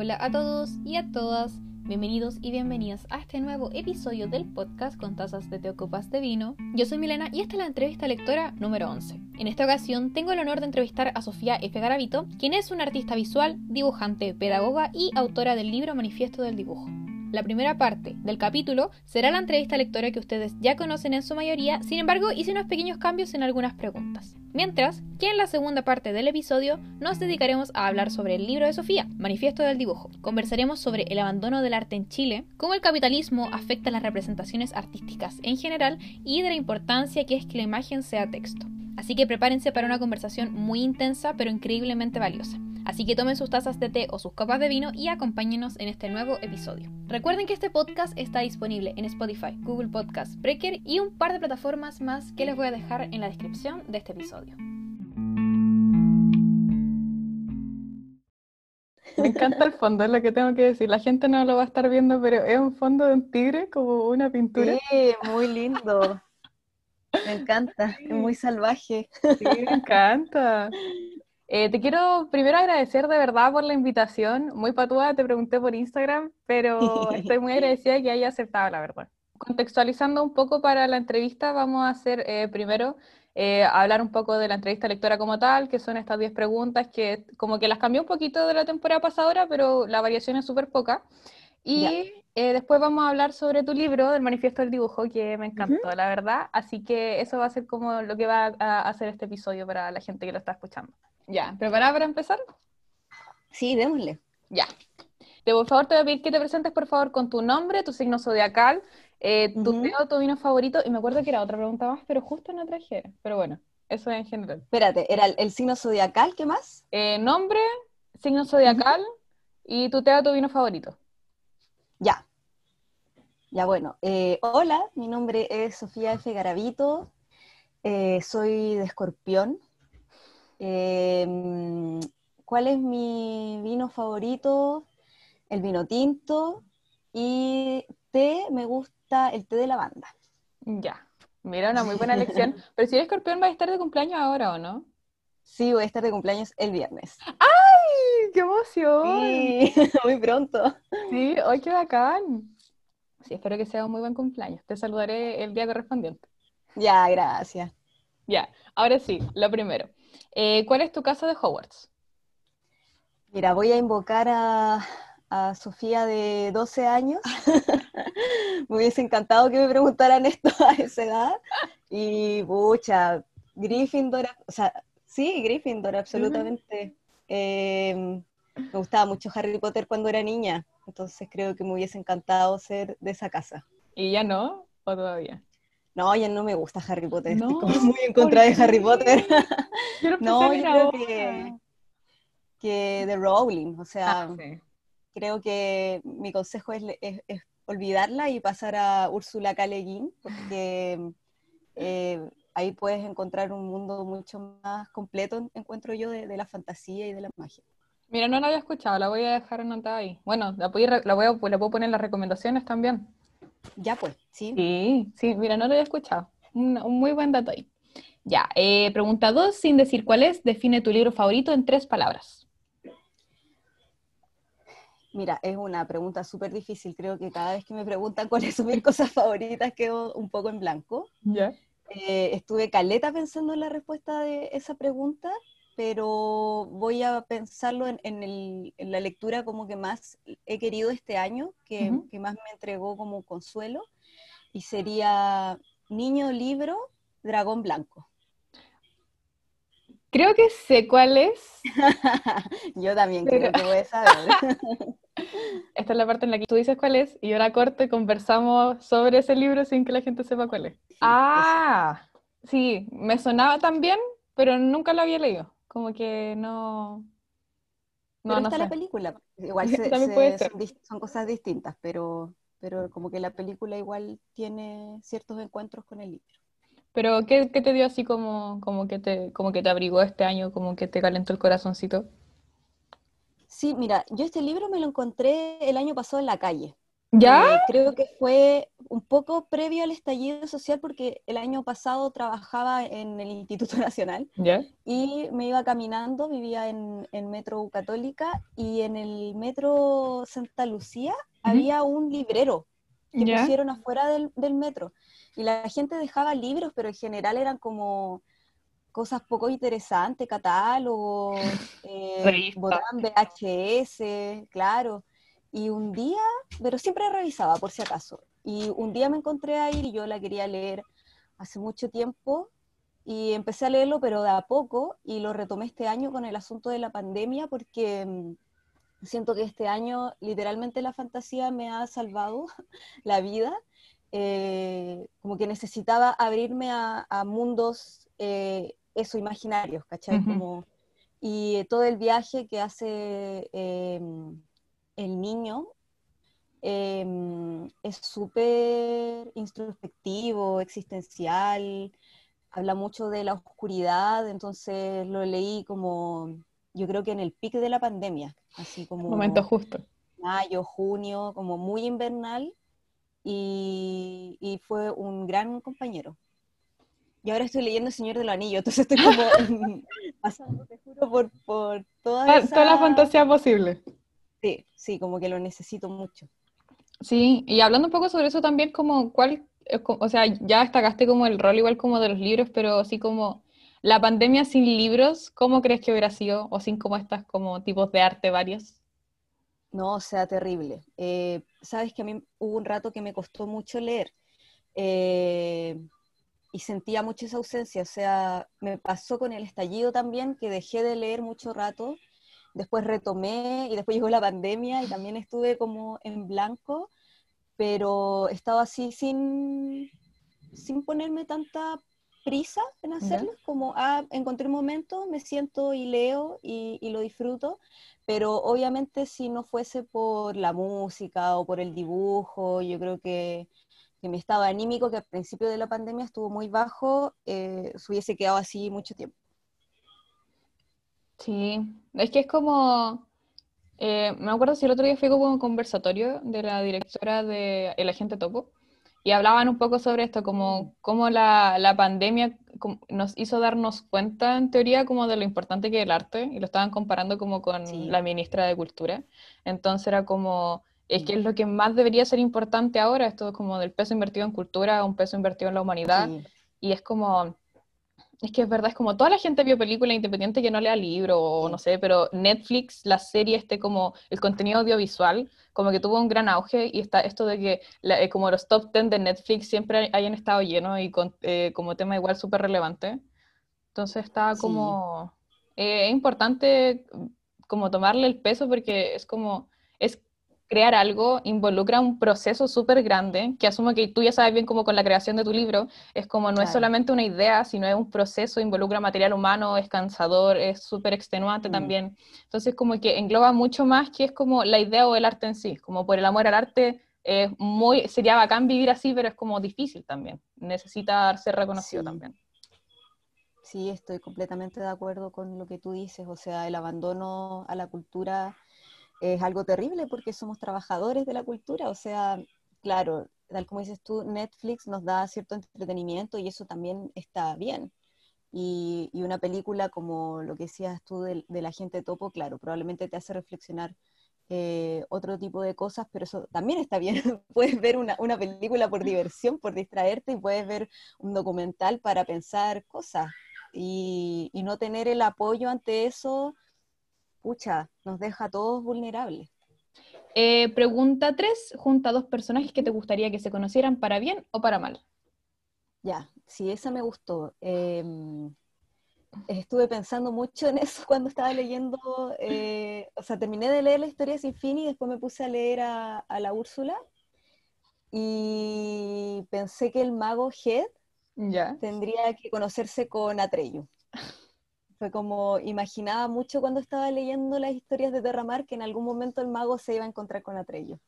Hola a todos y a todas, bienvenidos y bienvenidas a este nuevo episodio del podcast con tazas de teocopas de vino. Yo soy Milena y esta es la entrevista lectora número 11. En esta ocasión tengo el honor de entrevistar a Sofía F. Garavito, quien es una artista visual, dibujante, pedagoga y autora del libro Manifiesto del Dibujo. La primera parte del capítulo será la entrevista lectora que ustedes ya conocen en su mayoría, sin embargo hice unos pequeños cambios en algunas preguntas. Mientras que en la segunda parte del episodio nos dedicaremos a hablar sobre el libro de Sofía, Manifiesto del Dibujo. Conversaremos sobre el abandono del arte en Chile, cómo el capitalismo afecta las representaciones artísticas en general y de la importancia que es que la imagen sea texto. Así que prepárense para una conversación muy intensa pero increíblemente valiosa. Así que tomen sus tazas de té o sus copas de vino y acompáñenos en este nuevo episodio. Recuerden que este podcast está disponible en Spotify, Google Podcast, Breaker y un par de plataformas más que les voy a dejar en la descripción de este episodio. Me encanta el fondo, es lo que tengo que decir. La gente no lo va a estar viendo, pero es un fondo de un tigre, como una pintura. Sí, muy lindo. Me encanta, es muy salvaje. Sí, me encanta. Eh, te quiero primero agradecer de verdad por la invitación. Muy patuda, te pregunté por Instagram, pero estoy muy agradecida de que haya aceptado, la verdad. Contextualizando un poco para la entrevista, vamos a hacer eh, primero eh, hablar un poco de la entrevista lectora como tal, que son estas 10 preguntas que como que las cambié un poquito de la temporada pasada, pero la variación es súper poca. Y después vamos a hablar sobre tu libro, del Manifiesto del Dibujo, que me encantó, la verdad. Así que eso va a ser como lo que va a hacer este episodio para la gente que lo está escuchando. Ya, ¿preparada para empezar? Sí, démosle. Ya. De por favor, te voy a pedir que te presentes, por favor, con tu nombre, tu signo zodiacal, eh, tu tu vino favorito, y me acuerdo que era otra pregunta más, pero justo no traje. Pero bueno, eso en general. Espérate, ¿era el, signo zodiacal? ¿Qué más? Eh, nombre, signo zodiacal y tu tu vino favorito. Ya. Ya, bueno. Eh, hola, mi nombre es Sofía F. Garavito, soy de Escorpión, Em, ¿Cuál es mi vino favorito? El vino tinto. Y té, me gusta el té de lavanda. Ya, mira, una muy buena elección. Pero si eres escorpión, ¿va a estar de cumpleaños ahora o no? Sí, voy a estar de cumpleaños el viernes. ¡Ay! ¡Qué emoción! Sí, muy pronto. Sí, ¡ay, qué bacán! Sí, espero que sea un muy buen cumpleaños. Te saludaré el día correspondiente. Ya, gracias. Ya, ahora sí, lo primero. Eh, ¿Cuál es tu casa de Hogwarts? Mira, voy a invocar a, Sofía de 12 años. me hubiese encantado que me preguntaran esto a esa edad. Y, pucha, Gryffindor, o sea, sí, Gryffindor, absolutamente. Em, me gustaba mucho Harry Potter cuando era niña, entonces creo que me hubiese encantado ser de esa casa. ¿Y ya no? ¿O todavía? No, ya no me gusta Harry Potter, estoy muy en contra de Harry Potter. no, yo creo que, que de Rowling, o sea, ah, creo que mi consejo es, olvidarla y pasar a Úrsula K. Le porque eh, ahí puedes encontrar un mundo mucho más completo, encuentro yo, de, la fantasía y de la magia. Mira, no la había escuchado, la voy a dejar anotada ahí. Bueno, la, voy la, voy a, la puedo poner en las recomendaciones también. Ya pues, sí. Sí, sí, mira, no lo había escuchado. Un, muy buen dato ahí. Ya, eh, pregunta dos, sin decir cuál es, define tu libro favorito en tres palabras. Mira, es una pregunta súper difícil. Creo que cada vez que me preguntan cuáles son mis cosas favoritas quedo un poco en blanco. Ya. Eh, estuve caleta pensando en la respuesta de esa pregunta pero voy a pensarlo en, la lectura como que más he querido este año, que, más me entregó como consuelo, y sería Niño Libro, Dragón Blanco. Creo que sé cuál es. yo también creo que voy a saber. Esta es la parte en la que tú dices cuál es, y ahora corto y conversamos sobre ese libro sin que la gente sepa cuál es. ah, sí, me sonaba también, pero nunca lo había leído como que no... No, pero está la película. Igual son, cosas distintas, pero, pero como que la película igual tiene ciertos encuentros con el libro. Pero, ¿qué, te dio así como, como, que te, como que te abrigó este año, como que te calentó el corazoncito? Sí, mira, yo este libro me lo encontré el año pasado en la calle. ¿Ya? Eh, creo que fue un poco previo al estallido social porque el año pasado trabajaba en el Instituto Nacional y me iba caminando, vivía en, el Metro Católica y en el Metro Santa Lucía había un librero que pusieron afuera del, metro y la gente dejaba libros, pero en general eran como cosas poco interesantes, catálogos, eh, VHS, claro. Y un día, pero siempre revisaba por si acaso. Y un día me encontré ahí y yo la quería leer hace mucho tiempo y empecé a leerlo, pero de a poco, y lo retomé este año con el asunto de la pandemia porque mm, siento que este año literalmente la fantasía me ha salvado la vida. Eh, como que necesitaba abrirme a, mundos, eh, eso, imaginarios, ¿cachai? como, y todo el viaje que hace... El niño em, es súper introspectivo, existencial, habla mucho de la oscuridad, entonces lo leí como, yo creo que en el pic de la pandemia, así como... Momento justo. Mayo, junio, como muy invernal, y, fue un gran compañero. Y ahora estoy leyendo El Señor de los Anillos, entonces estoy como pasando, te juro, por, por toda, toda la fantasía posible. Sí, sí, como que lo necesito mucho. Sí, y hablando un poco sobre eso también, como cuál, o sea, ya destacaste como el rol igual como de los libros, pero así como la pandemia sin libros, ¿cómo crees que hubiera sido? O sin como estas como tipos de arte varios. No, o sea, terrible. Eh, Sabes que a mí hubo un rato que me costó mucho leer eh, y sentía mucho esa ausencia. O sea, me pasó con el estallido también, que dejé de leer mucho rato después retomé y después llegó la pandemia y también estuve como en blanco, pero estaba así sin, sin ponerme tanta prisa en hacerlo, como, ah, encontré un momento, me siento y leo y, lo disfruto, pero obviamente si no fuese por la música o por el dibujo, yo creo que, que mi estado anímico, que al principio de la pandemia estuvo muy bajo, eh, se hubiese quedado así mucho tiempo. Sí, es que es como, eh, me acuerdo si el otro día fui como un conversatorio de la directora de El Agente Topo y hablaban un poco sobre esto, como cómo la, la pandemia nos hizo darnos cuenta, en teoría, como de lo importante que es el arte, y lo estaban comparando como con la ministra de Cultura. Entonces era como, es que es lo que más debería ser importante ahora, esto como del peso invertido en cultura, un peso invertido en la humanidad, y es como es que es verdad, es como toda la gente vio película independiente que no lea libro o no sé, pero Netflix, la serie, este como el contenido audiovisual, como que tuvo un gran auge y está esto de que eh, como los top 10 de Netflix siempre hayan estado llenos y con, eh, como tema igual súper relevante. Entonces está como... Eh, es importante como tomarle el peso porque es como... Es crear algo involucra un proceso súper grande, que asumo que tú ya sabes bien como con la creación de tu libro, es como no es solamente una idea, sino es un proceso, involucra material humano, es cansador, es súper extenuante mm. también. Entonces como que engloba mucho más que es como la idea o el arte en sí, como por el amor al arte. es muy, sería bacán vivir así, pero es como difícil también. Necesita ser reconocido también. Sí, estoy completamente de acuerdo con lo que tú dices. O sea, el abandono a la cultura es algo terrible porque somos trabajadores de la cultura, o sea, claro, tal como dices tú, Netflix nos da cierto entretenimiento y eso también está bien. Y, una película como lo que decías tú de, la gente topo, claro, probablemente te hace reflexionar eh, otro tipo de cosas, pero eso también está bien. puedes ver una, una, película por diversión, por distraerte, y puedes ver un documental para pensar cosas. Y, y no tener el apoyo ante eso pucha, nos deja a todos vulnerables. Eh, pregunta 3, junta dos personajes que te gustaría que se conocieran para bien o para mal. Ya, sí, esa me gustó. Em, estuve pensando mucho en eso cuando estaba leyendo, eh, o sea, terminé de leer la historia sin fin y después me puse a leer a, la Úrsula y pensé que el mago Head ya. tendría que conocerse con Atreyu. Fue como, imaginaba mucho cuando estaba leyendo las historias de Terramar que en algún momento el mago se iba a encontrar con Atreyu.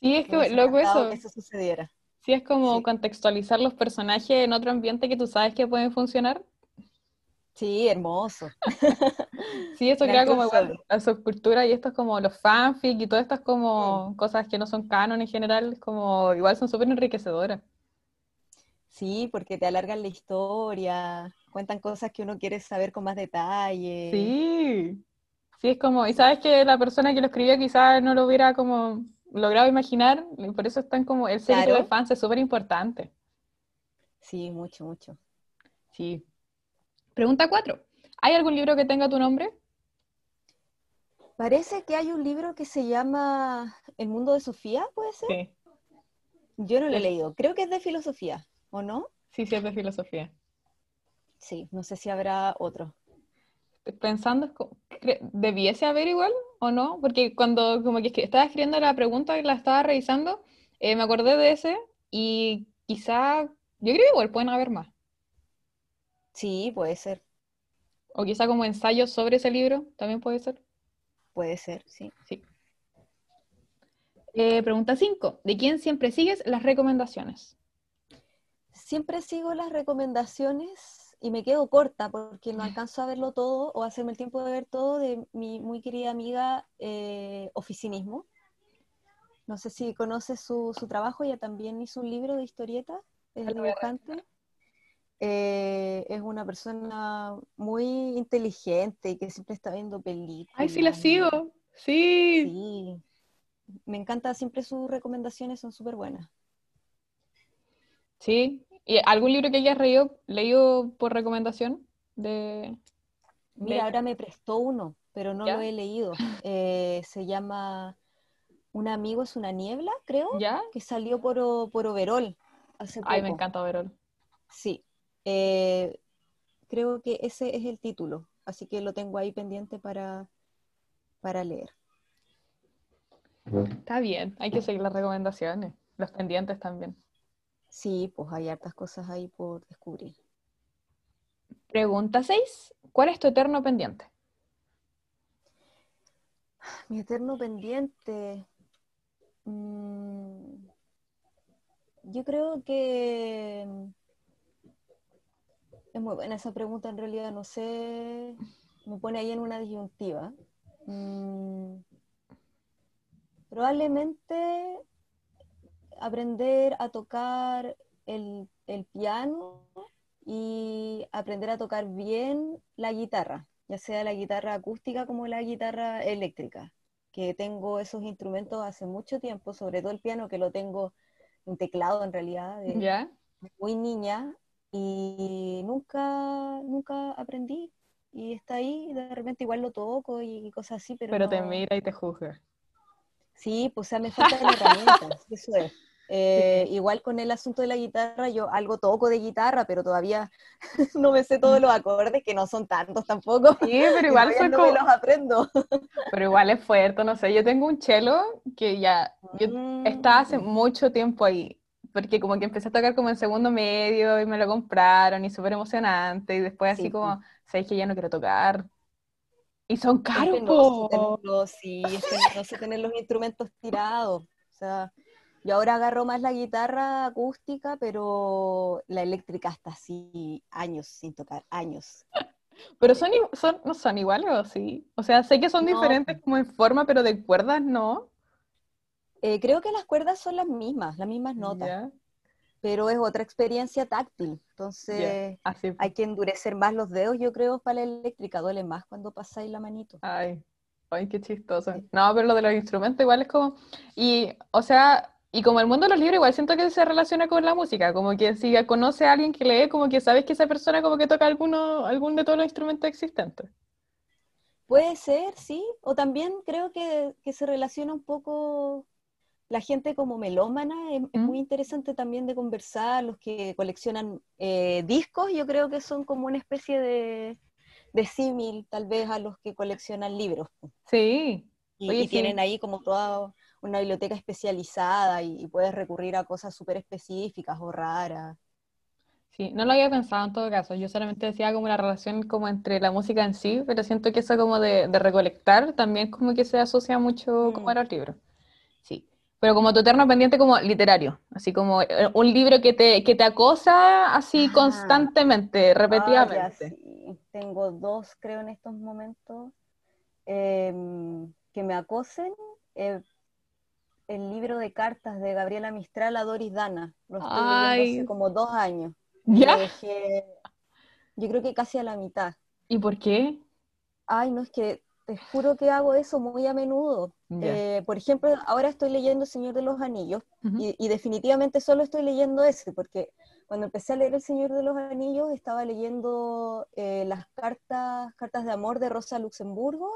Sí, es que luego eso. Que eso sucediera. Sí, es como contextualizar los personajes en otro ambiente que tú sabes que pueden funcionar. Sí, hermoso. sí, eso crea como la subcultura y esto es como los fanfic y todas estas como cosas que no son canon en general, como igual son súper enriquecedoras. Sí, porque te alargan la historia, cuentan cosas que uno quiere saber con más detalle. Sí, sí, es como, y sabes que la persona que lo escribió quizás no lo hubiera como logrado imaginar, y por eso están como, el sello de fans es súper importante. Sí, mucho, mucho. Sí. Pregunta cuatro. ¿Hay algún libro que tenga tu nombre? Parece que hay un libro que se llama El mundo de Sofía, ¿puede ser? Sí. Yo no lo he leído. Creo que es de filosofía, ¿o no? Sí, sí, es de filosofía. Sí, no sé si habrá otro. Pensando, ¿debiese haber igual o no? Porque cuando como que estaba escribiendo la pregunta y la estaba revisando, eh, me acordé de ese y quizá, yo creo que igual pueden haber más. Sí, puede ser. O quizá como ensayos sobre ese libro, también puede ser. Puede ser, sí. sí. Eh, pregunta 5. ¿De quién siempre sigues las recomendaciones? Siempre sigo las recomendaciones y me quedo corta porque no alcanzo a verlo todo o hacerme el tiempo de ver todo de mi muy querida amiga eh, Oficinismo. No sé si conoces su, su, trabajo, ella también hizo un libro de historietas, es dibujante. Eh, es una persona muy inteligente y que siempre está viendo películas. Ay, sí, la sigo. Sí. Sí. Me encanta, siempre sus recomendaciones son súper buenas. Sí. ¿Y algún libro que hayas leído, leído por recomendación? De, Mira, ahora me prestó uno, pero no lo he leído. Eh, se llama Un amigo es una niebla, creo. ¿Ya? Que salió por, por Overol hace Ay, me encanta Overol. Sí, eh, creo que ese es el título, así que lo tengo ahí pendiente para, para leer. Está bien, hay que seguir las recomendaciones, los pendientes también. Sí, pues hay hartas cosas ahí por descubrir. Pregunta 6. ¿Cuál es tu eterno pendiente? Mi eterno pendiente. Mm, yo creo que es muy buena esa pregunta, en realidad no sé, me pone ahí en una disyuntiva. Mm, probablemente aprender a tocar el, piano y aprender a tocar bien la guitarra, ya sea la guitarra acústica como la guitarra eléctrica, que tengo esos instrumentos hace mucho tiempo, sobre todo el piano que lo tengo en teclado en realidad, de muy niña, y nunca, nunca aprendí. Y está ahí, de repente igual lo toco y cosas así, pero. Pero te mira y te juzga. Sí, pues o sea, me faltan herramientas, eso es. Eh, igual con el asunto de la guitarra, yo algo toco de guitarra, pero todavía no me sé todos los acordes, que no son tantos tampoco. Sí, pero igual soy no los aprendo. Pero igual es fuerte, no sé. Yo tengo un cello que ya yo mm. está hace mucho tiempo ahí porque como que empecé a tocar como en segundo medio y me lo compraron y súper emocionante y después así como, sabéis que ya no quiero tocar. Y son caros. sí, es que no sé tener los instrumentos tirados. O sea, yo ahora agarro más la guitarra acústica, pero la eléctrica está así años sin tocar, años. Pero son, son no son iguales o sí. O sea, sé que son diferentes como en forma, pero de cuerdas no. Eh, creo que las cuerdas son las mismas, las mismas notas. Pero es otra experiencia táctil. Entonces hay que endurecer más los dedos, yo creo, para la eléctrica. Duele más cuando pasáis la manito. Ay, ay, qué chistoso. No, pero lo de los instrumentos igual es como. Y, o sea, y como el mundo de los libros, igual siento que se relaciona con la música, como que si conoce a alguien que lee, como que sabes que esa persona como que toca alguno, algún de todos los instrumentos existentes. Puede ser, sí, o también creo que, que se relaciona un poco la gente como melómana es, muy interesante también de conversar, los que coleccionan eh, discos, yo creo que son como una especie de, de símil tal vez a los que coleccionan libros. Sí. Y, tienen ahí como toda una biblioteca especializada y, puedes recurrir a cosas súper específicas o raras. Sí, no lo había pensado en todo caso, yo solamente decía como la relación como entre la música en sí, pero siento que eso como de, recolectar también como que se asocia mucho como a mm. los libros. Pero como tu eterno pendiente como literario, así como eh, un libro que te, que te acosa así ah. constantemente, repetidamente. Tengo dos, creo, en estos momentos em, que me acosen. Eh, el libro de cartas de Gabriela Mistral a Doris Dana. Lo estoy leyendo hace como dos años. ¿Ya? yo creo que casi a la mitad. ¿Y por qué? Ay, no, es que te juro que hago eso muy a menudo. Eh, por ejemplo, ahora estoy leyendo Señor de los Anillos y, definitivamente solo estoy leyendo ese, porque cuando empecé a leer El Señor de los Anillos estaba leyendo eh, las cartas, cartas de amor de Rosa Luxemburgo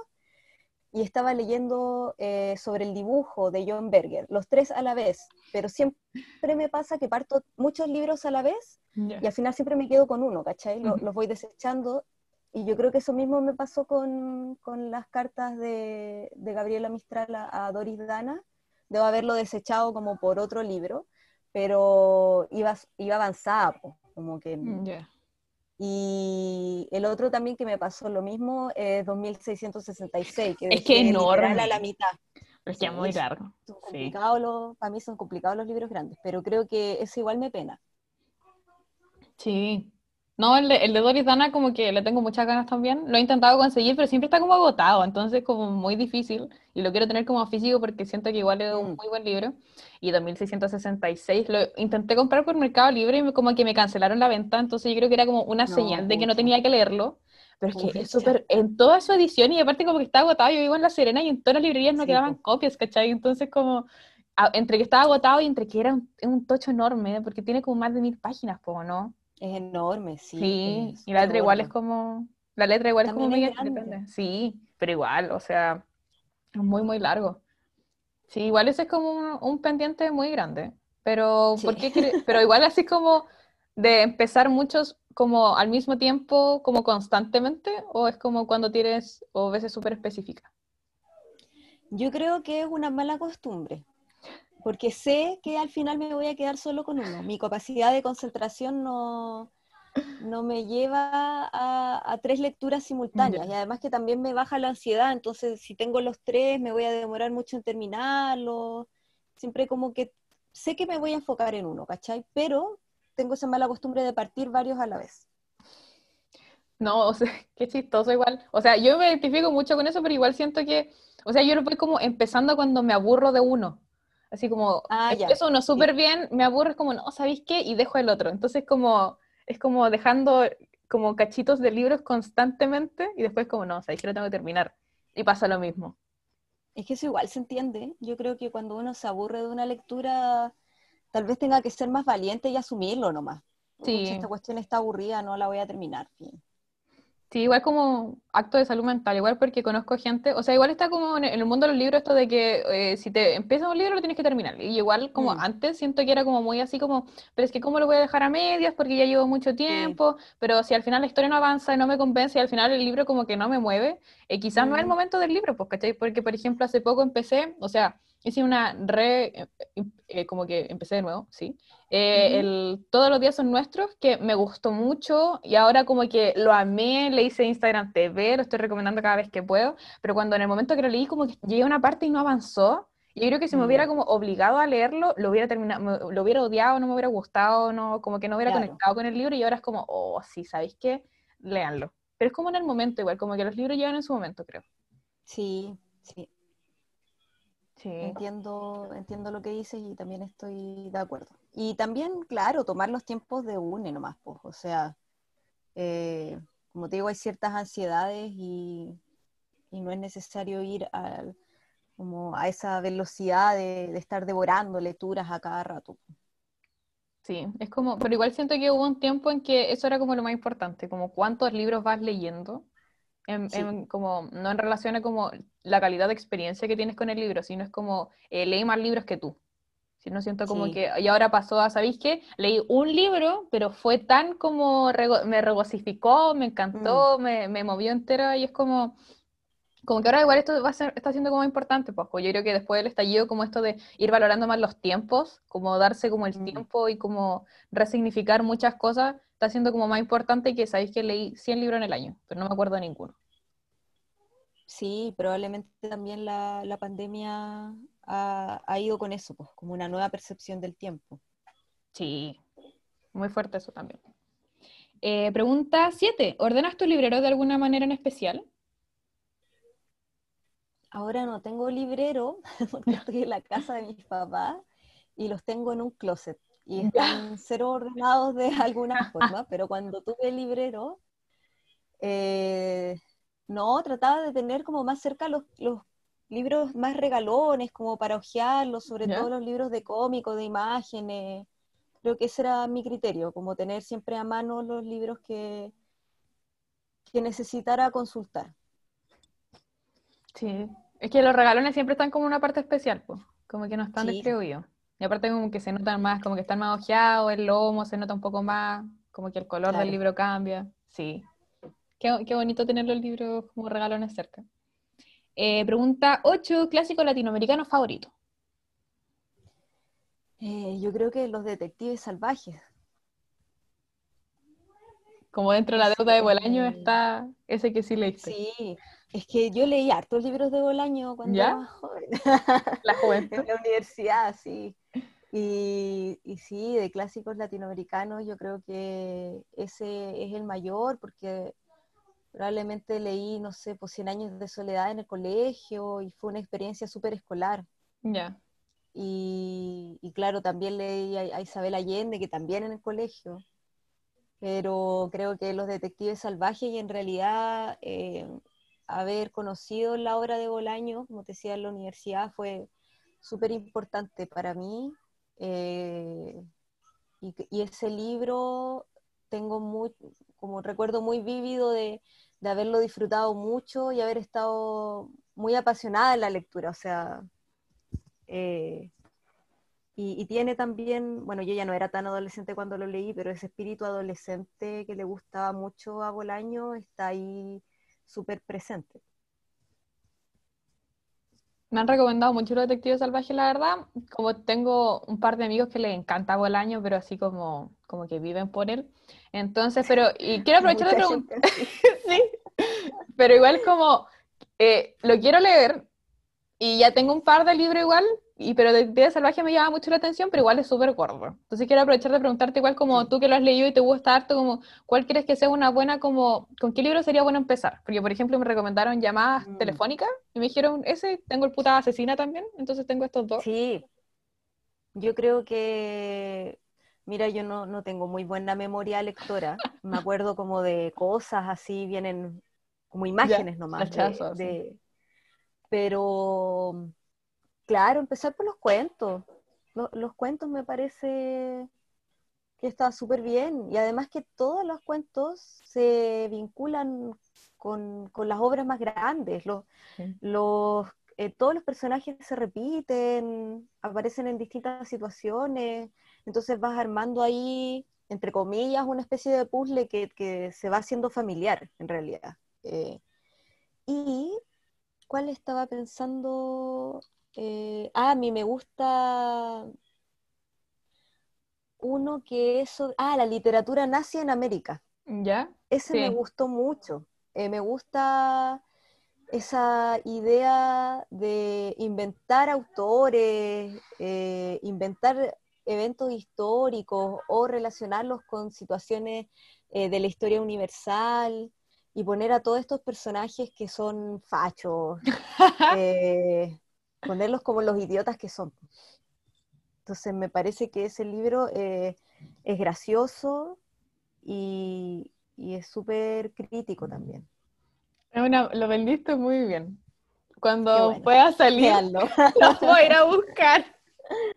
y estaba leyendo eh, sobre el dibujo de John Berger, los tres a la vez, pero siempre me pasa que parto muchos libros a la vez y al final siempre me quedo con uno, ¿cachai? Los voy desechando y yo creo que eso mismo me pasó con, con las cartas de, de, Gabriela Mistral a, Doris Dana. Debo haberlo desechado como por otro libro, pero iba, iba avanzada, como que... Mm, y el otro también que me pasó lo mismo es 2666, que es que enorme. a la mitad. Pero es que muy largo. para mí son complicados los libros grandes, pero creo que eso igual me pena. Sí, no, el de, el de Doris Dana como que le tengo muchas ganas también. Lo he intentado conseguir, pero siempre está como agotado, entonces como muy difícil. Y lo quiero tener como físico porque siento que igual es un mm. muy buen libro. Y 2666 lo intenté comprar por Mercado Libre y como que me cancelaron la venta, entonces yo creo que era como una señal de que no tenía que leerlo. Pero es que es súper, en toda su edición y aparte como que está agotado, yo vivo en La Serena y en todas las librerías no quedaban copias, ¿cachai? Entonces como, entre que estaba agotado y entre que era un, un tocho enorme, porque tiene como más de mil páginas, ¿no? Es enorme, sí. Sí, y la letra igual es como, la letra igual es como muy grande. Sí, pero igual, o sea, es muy, muy largo. Sí, igual ese es como un, pendiente muy grande, pero, ¿por qué pero igual así como de empezar muchos como al mismo tiempo, como constantemente, o es como cuando tienes, o veces súper específica? Yo creo que es una mala costumbre, porque sé que al final me voy a quedar solo con uno. Mi capacidad de concentración no, no me lleva a, tres lecturas simultáneas y además que también me baja la ansiedad, entonces si tengo los tres me voy a demorar mucho en terminarlo. Siempre como que sé que me voy a enfocar en uno, ¿cachai? Pero tengo esa mala costumbre de partir varios a la vez. No, o sea, qué chistoso igual. O sea, yo me identifico mucho con eso, pero igual siento que, o sea, yo lo voy como empezando cuando me aburro de uno. Así como, ah, empiezo uno súper bien, me aburro, es como, no, ¿sabéis qué? Y dejo el otro. Entonces, como, es como dejando como cachitos de libros constantemente y después como, no, sabéis que lo tengo que terminar. Y pasa lo mismo. Es que eso igual se entiende. Yo creo que cuando uno se aburre de una lectura, tal vez tenga que ser más valiente y asumirlo nomás. Sí. esta cuestión está aburrida, no la voy a terminar. Fin. Sí, igual como acto de salud mental, igual porque conozco gente, o sea, igual está como en el mundo de los libros esto de que eh, si te empiezas un libro lo tienes que terminar. Y igual como mm. antes siento que era como muy así como, pero es que cómo lo voy a dejar a medias porque ya llevo mucho tiempo, pero si al final la historia no avanza y no me convence y al final el libro como que no me mueve, eh, quizás no es el mm. momento del libro, pues, ¿cachai? Porque por ejemplo hace poco empecé, o sea, hice una re, eh, como que empecé de nuevo, sí. Eh, el, todos los días son nuestros, que me gustó mucho y ahora como que lo amé, le hice Instagram TV, lo estoy recomendando cada vez que puedo, pero cuando en el momento que lo leí como que llegué a una parte y no avanzó, yo creo que si me hubiera mm. como obligado a leerlo, lo hubiera terminado, lo hubiera odiado, no me hubiera gustado, no, como que no hubiera conectado con el libro y ahora es como, oh, sí, ¿sabéis qué? Léanlo. Pero es como en el momento igual, como que los libros llegan en su momento, creo. Sí, sí. Entiendo, entiendo lo que dices y también estoy de acuerdo. Y también, claro, tomar los tiempos de une nomás, pues, o sea, eh, como te digo, hay ciertas ansiedades y, no es necesario ir a, como a esa velocidad de, de, estar devorando lecturas a cada rato. Sí, es como, pero igual siento que hubo un tiempo en que eso era como lo más importante, como cuántos libros vas leyendo en, como, no en relación a como la calidad de experiencia que tienes con el libro, sino es como eh, leí más libros que tú. Si no siento como que, y ahora pasó a, ¿sabéis qué? Leí un libro, pero fue tan como, me regocificó, me encantó, mm. me, me, movió entera y es como, como que ahora igual esto va a ser, está siendo como importante, pues, pues yo creo que después del estallido como esto de ir valorando más los tiempos, como darse como el mm. tiempo y como resignificar muchas cosas, está siendo como más importante que sabéis que leí 100 libros en el año, pero no me acuerdo de ninguno. Sí, probablemente también la, pandemia ha, ido con eso, pues, como una nueva percepción del tiempo. Sí, muy fuerte eso también. Eh, pregunta 7. ¿Ordenas tu librero de alguna manera en especial? Ahora no tengo librero porque estoy en la casa de mis papás y los tengo en un closet y están cero ordenados de alguna forma, pero cuando tuve librero, eh, no, trataba de tener como más cerca los, libros más regalones, como para hojearlos, sobre todo los libros de cómico, de imágenes. Creo que ese era mi criterio, como tener siempre a mano los libros que, que necesitara consultar. Sí, es que los regalones siempre están como una parte especial, pues, como que no están sí. distribuidos. Y aparte como que se notan más, como que están más ojeados, el lomo se nota un poco más, como que el color del libro cambia. Sí. Qué, bonito tener los libros como regalones cerca. Eh, pregunta 8, clásico latinoamericano favorito. Eh, yo creo que los detectives salvajes. Como dentro de la deuda de Bolaño está ese que sí leíste. Sí, es que yo leí hartos libros de Bolaño cuando era joven. La juventud. en la universidad, sí. Y, y, sí, de clásicos latinoamericanos yo creo que ese es el mayor porque Probablemente leí, no sé, pues 100 años de soledad en el colegio y fue una experiencia súper escolar. Ya. Y, claro, también leí a, Isabel Allende, que también en el colegio. Pero creo que Los Detectives Salvajes y en realidad eh, haber conocido la obra de Bolaño, como te decía en la universidad, fue súper importante para mí. Eh, y, y, ese libro tengo muy, como recuerdo muy vívido de, haberlo disfrutado mucho y haber estado muy apasionada en la lectura, o sea, eh, y, tiene también, bueno, yo ya no era tan adolescente cuando lo leí, pero ese espíritu adolescente que le gustaba mucho a Bolaño está ahí súper presente. Me han recomendado mucho los detectives salvajes, la verdad. Como tengo un par de amigos que les encanta Bolaño, pero así como, como que viven por él. Entonces, pero, y quiero aprovechar de preguntar. sí, pero igual como eh, lo quiero leer y ya tengo un par de libros igual, y, pero de Salvaje me llama mucho la atención, pero igual es súper gordo. Entonces quiero aprovechar de preguntarte igual como tú que lo has leído y te gusta harto, como, ¿cuál crees que sea una buena, como, con qué libro sería bueno empezar? Porque, por ejemplo, me recomendaron llamadas mm. telefónicas y me dijeron, ese, tengo el puta asesina también, entonces tengo estos dos. Sí, yo creo que, mira, yo no, no tengo muy buena memoria lectora, me acuerdo como de cosas así, vienen como imágenes nomás. de, pero Claro, empezar por los cuentos. Los, cuentos me parece que está súper bien. Y además que todos los cuentos se vinculan con, las obras más grandes. Los, eh, todos los personajes se repiten, aparecen en distintas situaciones. Entonces vas armando ahí, entre comillas, una especie de puzzle que, se va haciendo familiar, en realidad. Eh, y ¿cuál estaba pensando? Eh, ah, a mí me gusta uno que es ah, la literatura nazi en América. ¿Ya? Ese me gustó mucho. Eh, me gusta esa idea de inventar autores, eh, inventar eventos históricos o relacionarlos con situaciones de la historia universal y poner a todos estos personajes que son fachos, ponerlos como los idiotas que son. Entonces me parece que ese libro eh, es gracioso y, es súper crítico también. lo vendiste muy bien. Cuando pueda salir, lo voy a ir a buscar.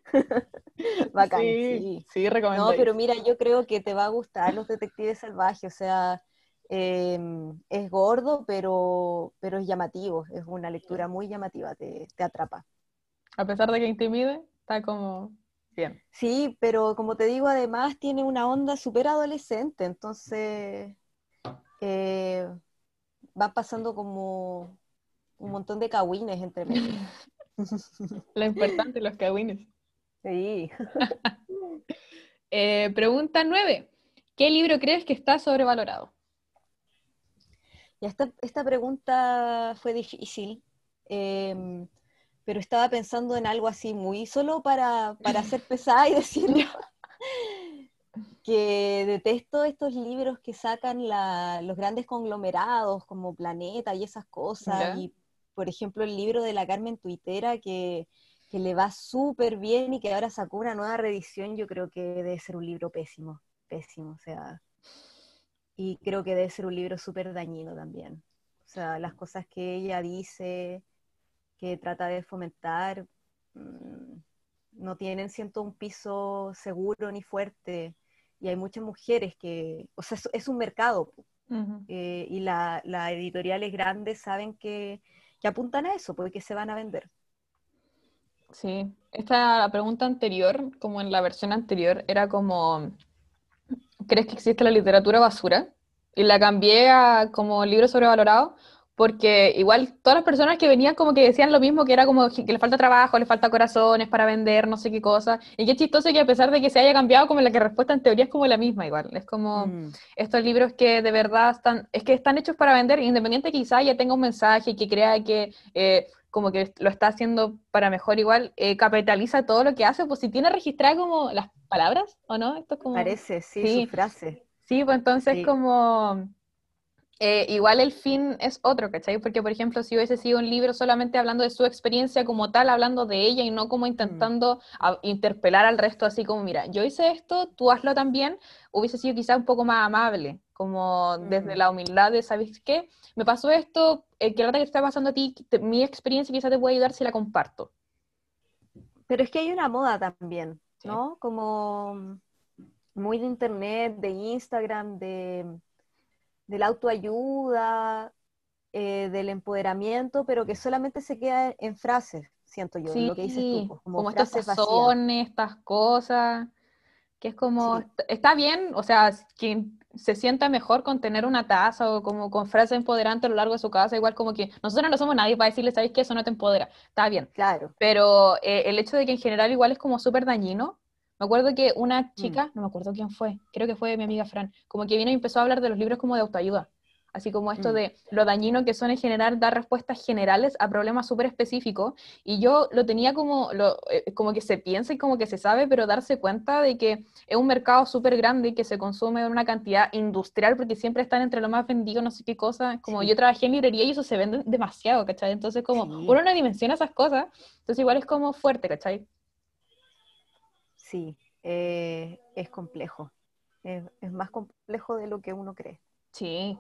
Bacán, sí, sí, recomiendo. No, pero mira, yo creo que te va a gustar Los Detectives Salvajes, o sea, Em, es gordo, pero, pero es llamativo, es una lectura muy llamativa, te, atrapa. A pesar de que intimide, está como bien. Sí, pero como te digo, además tiene una onda súper adolescente, entonces eh, va pasando como un montón de cagüines entre medio. Lo importante, los cagüines. Sí. Eh, pregunta nueve. ¿Qué libro crees que está sobrevalorado? Y esta, esta pregunta fue difícil, em, pero estaba pensando en algo así muy solo para, para ser pesada y decirlo. que detesto estos libros que sacan los grandes conglomerados como Planeta y esas cosas. Y, por ejemplo, el libro de la Carmen Tuitera que, que le va súper bien y que ahora sacó una nueva reedición, yo creo que debe ser un libro pésimo, pésimo, o sea, y creo que debe ser un libro súper dañino también. O sea, las cosas que ella dice, que trata de fomentar, mm, no tienen, siento, un piso seguro ni fuerte y hay muchas mujeres que, o sea, es, un mercado eh, y las editoriales grandes saben que, que, apuntan a eso, porque se van a vender. Sí, esta pregunta anterior, como en la versión anterior, era como, ¿crees que existe la literatura basura? Y la cambié a como libro sobrevalorado, porque igual todas las personas que venían como que decían lo mismo, que era como que le falta trabajo, le falta corazones para vender, no sé qué cosa, y qué chistoso que a pesar de que se haya cambiado, como la que respuesta en teoría es como la misma igual, es como mm. estos libros que de verdad están, es que están hechos para vender, independiente quizá ya tenga un mensaje que crea que... Eh, como que lo está haciendo para mejor igual, eh, capitaliza todo lo que hace, pues si tiene registrada como las palabras, ¿o no? Esto como... Parece, sí, su frase. Sí, pues entonces como eh, igual el fin es otro, ¿cachai? Porque, por ejemplo, si hubiese sido un libro solamente hablando de su experiencia como tal, hablando de ella y no como mm. intentando interpelar al resto así como, mira, yo hice esto, tú hazlo también, hubiese sido quizá un poco más amable, como desde mm. la humildad de, ¿sabes qué? Me pasó esto, eh, que rata que te está pasando a ti, mi experiencia quizá te puede ayudar si la comparto. Pero es que hay una moda también, ¿no? Como muy de internet, de Instagram, de de la autoayuda, eh, del empoderamiento, pero que solamente se queda en frases, siento yo, lo que dices tú, pues, como, estas razones, estas cosas, que es como, está bien, o sea, quien se sienta mejor con tener una taza o como con frases empoderantes a lo largo de su casa, igual como que nosotros no somos nadie para decirle, ¿sabes que Eso no te empodera, está bien. Claro. Pero eh, el hecho de que en general igual es como súper dañino, me acuerdo que una mm. chica, no me acuerdo quién fue, creo que fue mi amiga Fran, como que vino y empezó a hablar de los libros como de autoayuda. Así como esto mm. de lo dañino que son en general dar respuestas generales a problemas súper específicos. Y yo lo tenía como, lo, eh, como que se piensa y como que se sabe, pero darse cuenta de que es un mercado súper grande y que se consume en una cantidad industrial porque siempre están entre lo más vendido, no sé qué cosa. Como yo trabajé en librería y eso se vende demasiado, ¿cachai? Entonces como uno no dimensiona esas cosas, entonces igual es como fuerte, ¿cachai? sí, eh, es complejo. Es, más complejo de lo que uno cree. Sí.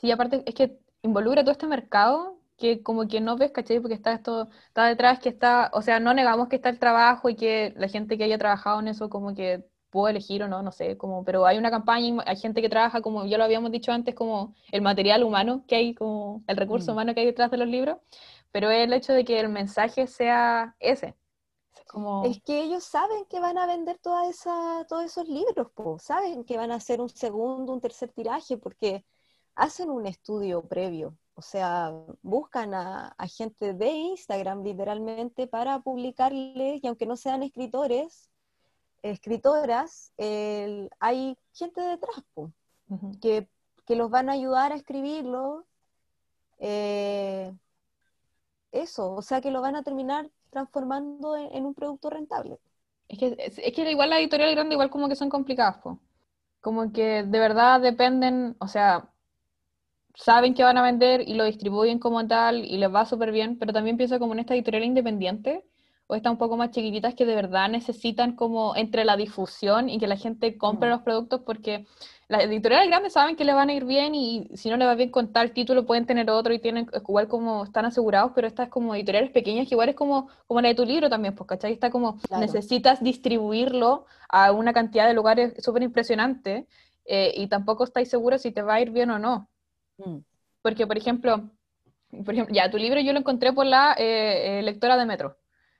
Sí, aparte es que involucra todo este mercado que como que no ves, ¿cachai? Porque está esto, está detrás que está, o sea, no negamos que está el trabajo y que la gente que haya trabajado en eso como que puede elegir o no, no sé, como, pero hay una campaña hay gente que trabaja, como ya lo habíamos dicho antes, como el material humano que hay, como el recurso mm. humano que hay detrás de los libros, pero el hecho de que el mensaje sea ese, es que ellos saben que van a vender toda esa, todos esos libros, saben que van a hacer un segundo, un tercer tiraje, porque hacen un estudio previo. O sea, buscan a, gente de Instagram literalmente para publicarles, y aunque no sean escritores, escritoras, hay gente detrás que, los van a ayudar a escribirlo. Eh, eso, o sea que lo van a terminar transformando en, un producto rentable. Es que, es, que igual la editorial grande igual como que son complicadas, como que de verdad dependen, o sea, saben que van a vender y lo distribuyen como tal y les va súper bien, pero también pienso como en esta editorial independiente o estas un poco más chiquititas que de verdad necesitan como entre la difusión y que la gente compre mm. los productos porque las editoriales grandes saben que les van a ir bien y si no les va bien con tal título pueden tener otro y tienen igual como están asegurados, pero estas como editoriales pequeñas que igual es como, como la de tu libro también, pues, ¿cachai? Está como necesitas distribuirlo a una cantidad de lugares súper impresionante eh, y tampoco estáis seguros si te va a ir bien o no. Mm. Porque, por ejemplo, por ejemplo, ya tu libro yo lo encontré por la eh, eh, lectora de Metro.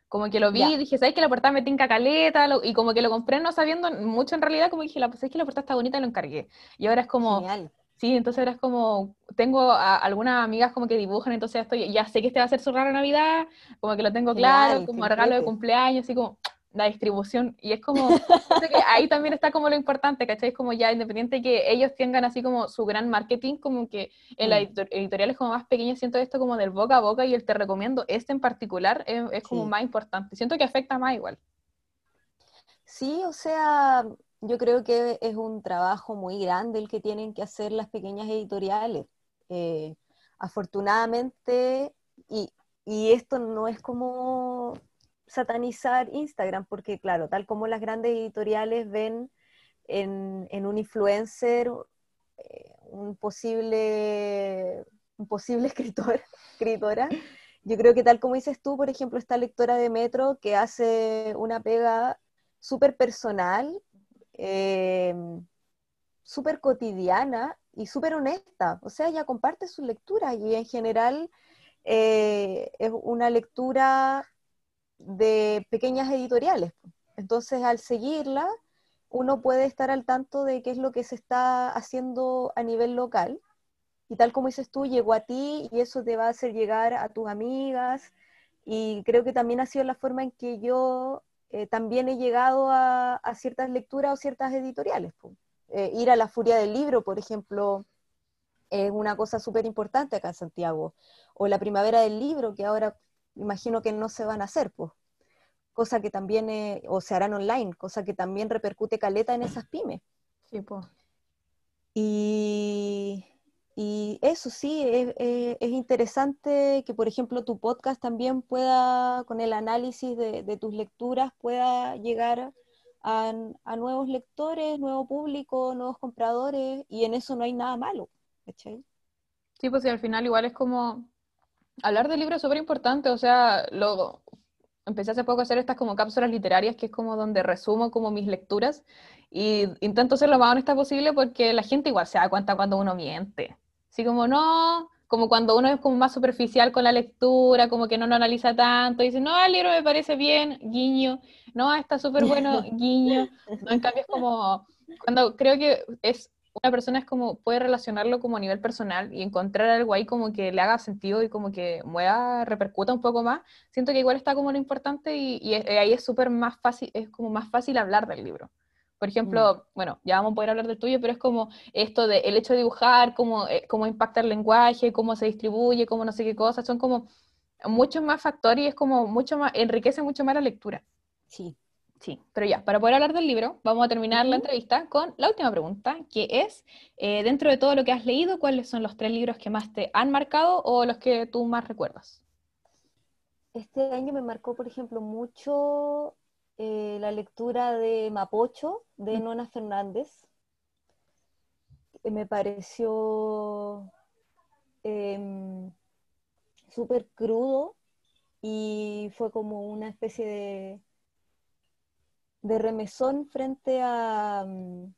Como que lo vi y dije, ¿sabes que la portada me tinca caleta? y como que lo compré no sabiendo mucho en realidad, como dije, ¿sabes que la portada está bonita? Y lo encargué. Y ahora es como... Genial. Sí, entonces ahora es como, tengo algunas amigas como que dibujan, entonces estoy, ya sé que este va a ser su rara Navidad, como que lo tengo claro, como regalo de cumpleaños, así como, la distribución. Y es como, que ahí también está como lo importante, ¿cachai? Es como ya independiente que ellos tengan así como su gran marketing, como que en las mm. editoriales como más pequeñas siento esto como del boca a boca y el te recomiendo este en particular es, como más importante. Siento que afecta más igual. Sí, o sea, yo creo que es un trabajo muy grande el que tienen que hacer las pequeñas editoriales. Eh, afortunadamente, y, y esto no es como satanizar Instagram, porque claro, tal como las grandes editoriales ven en, un influencer eh, un posible, un posible escritor, escritora, yo creo que tal como dices tú, por ejemplo, esta lectora de Metro que hace una pega súper personal, eh, súper cotidiana y súper honesta. O sea, ella comparte su lectura y en general eh, es una lectura de pequeñas editoriales. Entonces, al seguirla, uno puede estar al tanto de qué es lo que se está haciendo a nivel local. Y tal como dices tú, llegó a ti y eso te va a hacer llegar a tus amigas. Y creo que también ha sido la forma en que yo eh, también he llegado a, ciertas lecturas o ciertas editoriales. Eh, ir a la Furia del Libro, por ejemplo, es una cosa súper importante acá en Santiago. O la Primavera del Libro, que ahora imagino que no se van a hacer, pues. Cosa que también, eh, o se harán online, cosa que también repercute caleta en esas pymes. Sí, pues. Y, eso sí, es, interesante que, por ejemplo, tu podcast también pueda, con el análisis de, tus lecturas, pueda llegar a, a, nuevos lectores, nuevo público, nuevos compradores, y en eso no hay nada malo. Sí, pues al final igual es como hablar de libros es súper importante, o sea, lo, empecé hace poco a hacer estas como cápsulas literarias, que es como donde resumo como mis lecturas, y intento ser lo más honesta posible porque la gente igual se da cuenta cuando uno miente. Así como no, como cuando uno es como más superficial con la lectura, como que no lo analiza tanto, y dice, no, el libro me parece bien, guiño, no, está súper bueno, guiño. No, en cambio es como, cuando creo que es una persona es como puede relacionarlo como a nivel personal y encontrar algo ahí como que le haga sentido y como que mueva, repercuta un poco más, siento que igual está como lo importante y, ahí es súper más fácil, es como más fácil hablar del libro. Por ejemplo, mm. bueno, ya vamos a poder hablar del tuyo, pero es como esto de el hecho de dibujar, cómo, eh, cómo impacta el lenguaje, cómo se distribuye, cómo no sé qué cosas, son como muchos más factores y es como mucho más, enriquece mucho más la lectura. Sí, Sí, pero ya, para poder hablar del libro, vamos a terminar la entrevista con la última pregunta, que es, eh, dentro de todo lo que has leído, ¿cuáles son los tres libros que más te han marcado o los que tú más recuerdas? Este año me marcó, por ejemplo, mucho eh, la lectura de Mapocho, de Nona Fernández. Me pareció em, súper crudo y fue como una especie de de remesón frente a, mm,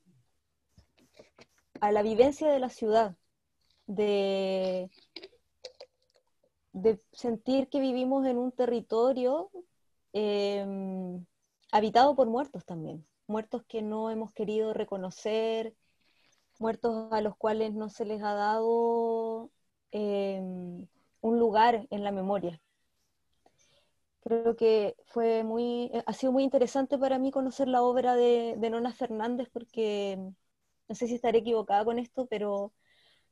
a la vivencia de la ciudad, de, de sentir que vivimos en un territorio em, habitado por muertos también, muertos que no hemos querido reconocer, muertos a los cuales no se les ha dado em, un lugar en la memoria. Creo que fue muy, eh, ha sido muy interesante para mí conocer la obra de, Nona Fernández porque no sé si estaré equivocada con esto, pero,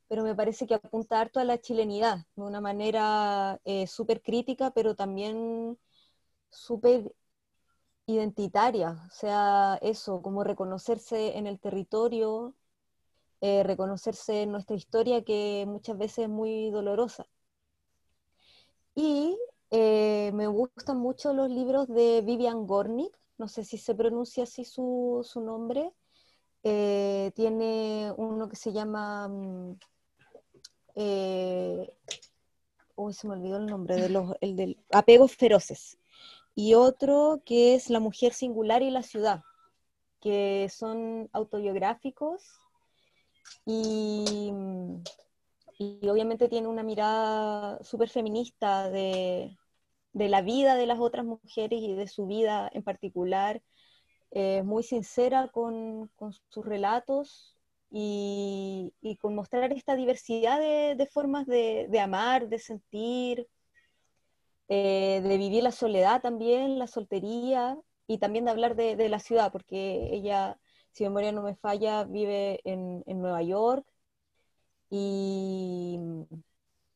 pero me parece que apunta harto a la chilenidad de una manera eh, súper crítica, pero también súper identitaria. O sea, eso, como reconocerse en el territorio, eh, reconocerse en nuestra historia que muchas veces es muy dolorosa. Y eh, me gustan mucho los libros de Vivian Gornick, no sé si se pronuncia así su, nombre. Eh, tiene uno que se llama. Mm, eh, uy, se me olvidó el nombre, de los, el del Apegos Feroces. Y otro que es La Mujer Singular y la Ciudad, que son autobiográficos y, y obviamente tiene una mirada súper feminista de, de la vida de las otras mujeres y de su vida en particular, eh, muy sincera con, sus relatos y, con mostrar esta diversidad de, formas de, amar, de sentir, eh, de vivir la soledad también, la soltería, y también de hablar de, la ciudad, porque ella, si memoria no me falla, vive en, Nueva York y,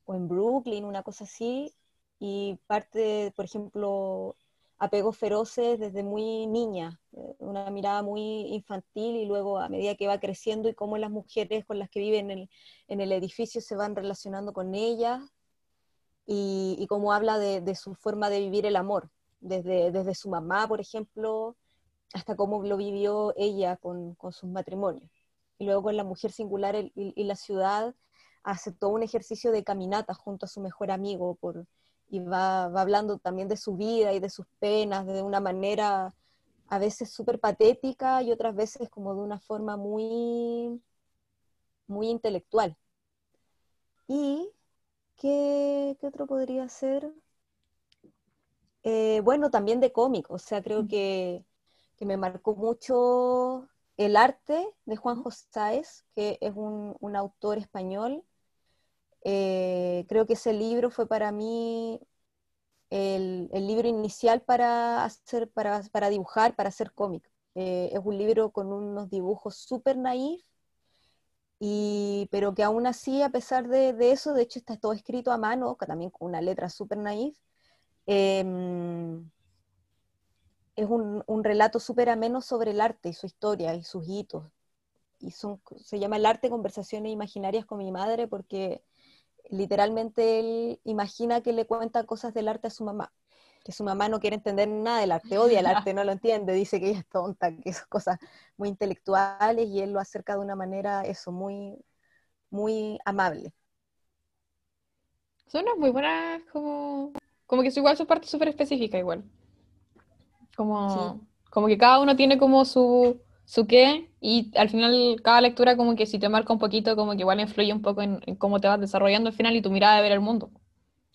o en Brooklyn, una cosa así, y parte, por ejemplo, apegos feroces desde muy niña, eh, una mirada muy infantil y luego a medida que va creciendo y cómo las mujeres con las que viven en el, en el edificio se van relacionando con ellas y, cómo habla de, su forma de vivir el amor, desde, desde su mamá, por ejemplo, hasta cómo lo vivió ella con, con sus matrimonios. Y luego con la mujer singular y, la ciudad hace todo un ejercicio de caminata junto a su mejor amigo por, y va, va hablando también de su vida y de sus penas de una manera a veces súper patética y otras veces como de una forma muy, muy intelectual. Y ¿Qué, otro podría ser? Eh, bueno, también de cómic, o sea, creo que, me marcó mucho el arte de Juan Sáez, que es un, autor español. Eh, creo que ese libro fue para mí el, libro inicial para, hacer, para, dibujar, para hacer cómic. Eh, es un libro con unos dibujos súper naif, pero que aún así, a pesar de, eso, de hecho está todo escrito a mano, también con una letra súper naif, em, es un, relato súper ameno sobre el arte y su historia y sus hitos. Y se llama El arte, conversaciones imaginarias con mi madre porque literalmente él imagina que le cuenta cosas del arte a su mamá que su mamá no quiere entender nada del arte, odia el arte, no lo entiende, dice que ella es tonta, que son cosas muy intelectuales y él lo acerca de una manera, eso, muy, muy amable. Son unas muy buenas, como, como que es igual su parte súper específica igual. Como, como que cada uno tiene como su, su qué y al final cada lectura como que si te marca un poquito, como que igual influye un poco en cómo te vas desarrollando al final y tu mirada de ver el mundo.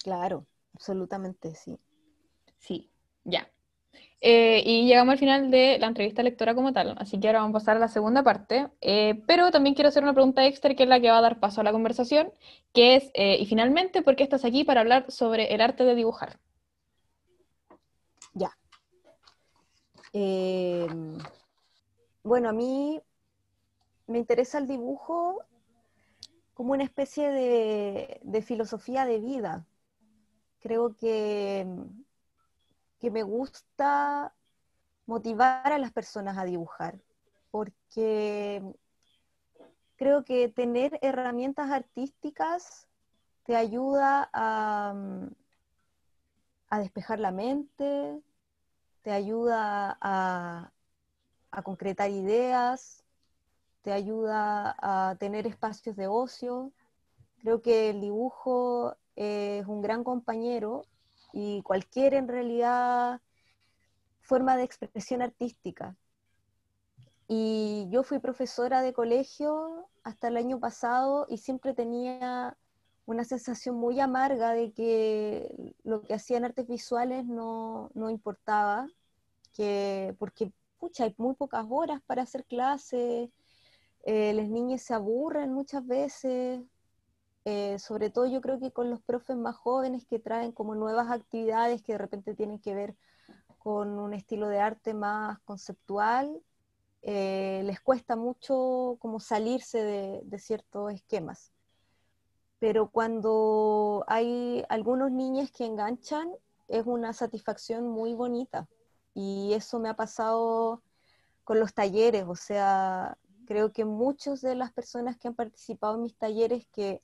Claro, absolutamente, sí. Sí, ya. Eh, y llegamos al final de la entrevista lectora como tal, así que ahora vamos a pasar a la segunda parte, eh, pero también quiero hacer una pregunta extra que es la que va a dar paso a la conversación, que es, eh, y finalmente, ¿por qué estás aquí para hablar sobre el arte de dibujar? Ya. Bueno, a mí me interesa el dibujo como una especie de filosofía de vida. Creo que que me gusta motivar a las personas a dibujar, porque creo que tener herramientas artísticas te ayuda a, a despejar la mente, te ayuda a, concretar ideas, te ayuda a tener espacios de ocio. Creo que el dibujo es un gran compañero y cualquier en realidad forma de expresión artística. Y yo fui profesora de colegio hasta el año pasado y siempre tenía una sensación muy amarga de que lo que hacían artes visuales no, importaba, que, porque pucha, hay muy pocas horas para hacer clases, eh, las niñas se aburren muchas veces, eh, sobre todo yo creo que con los profes más jóvenes que traen como nuevas actividades que de repente tienen que ver con un estilo de arte más conceptual, eh, les cuesta mucho como salirse de, ciertos esquemas. Pero cuando hay algunos niños que enganchan, es una satisfacción muy bonita. Y eso me ha pasado con los talleres, o sea, creo que muchas de las personas que han participado en mis talleres que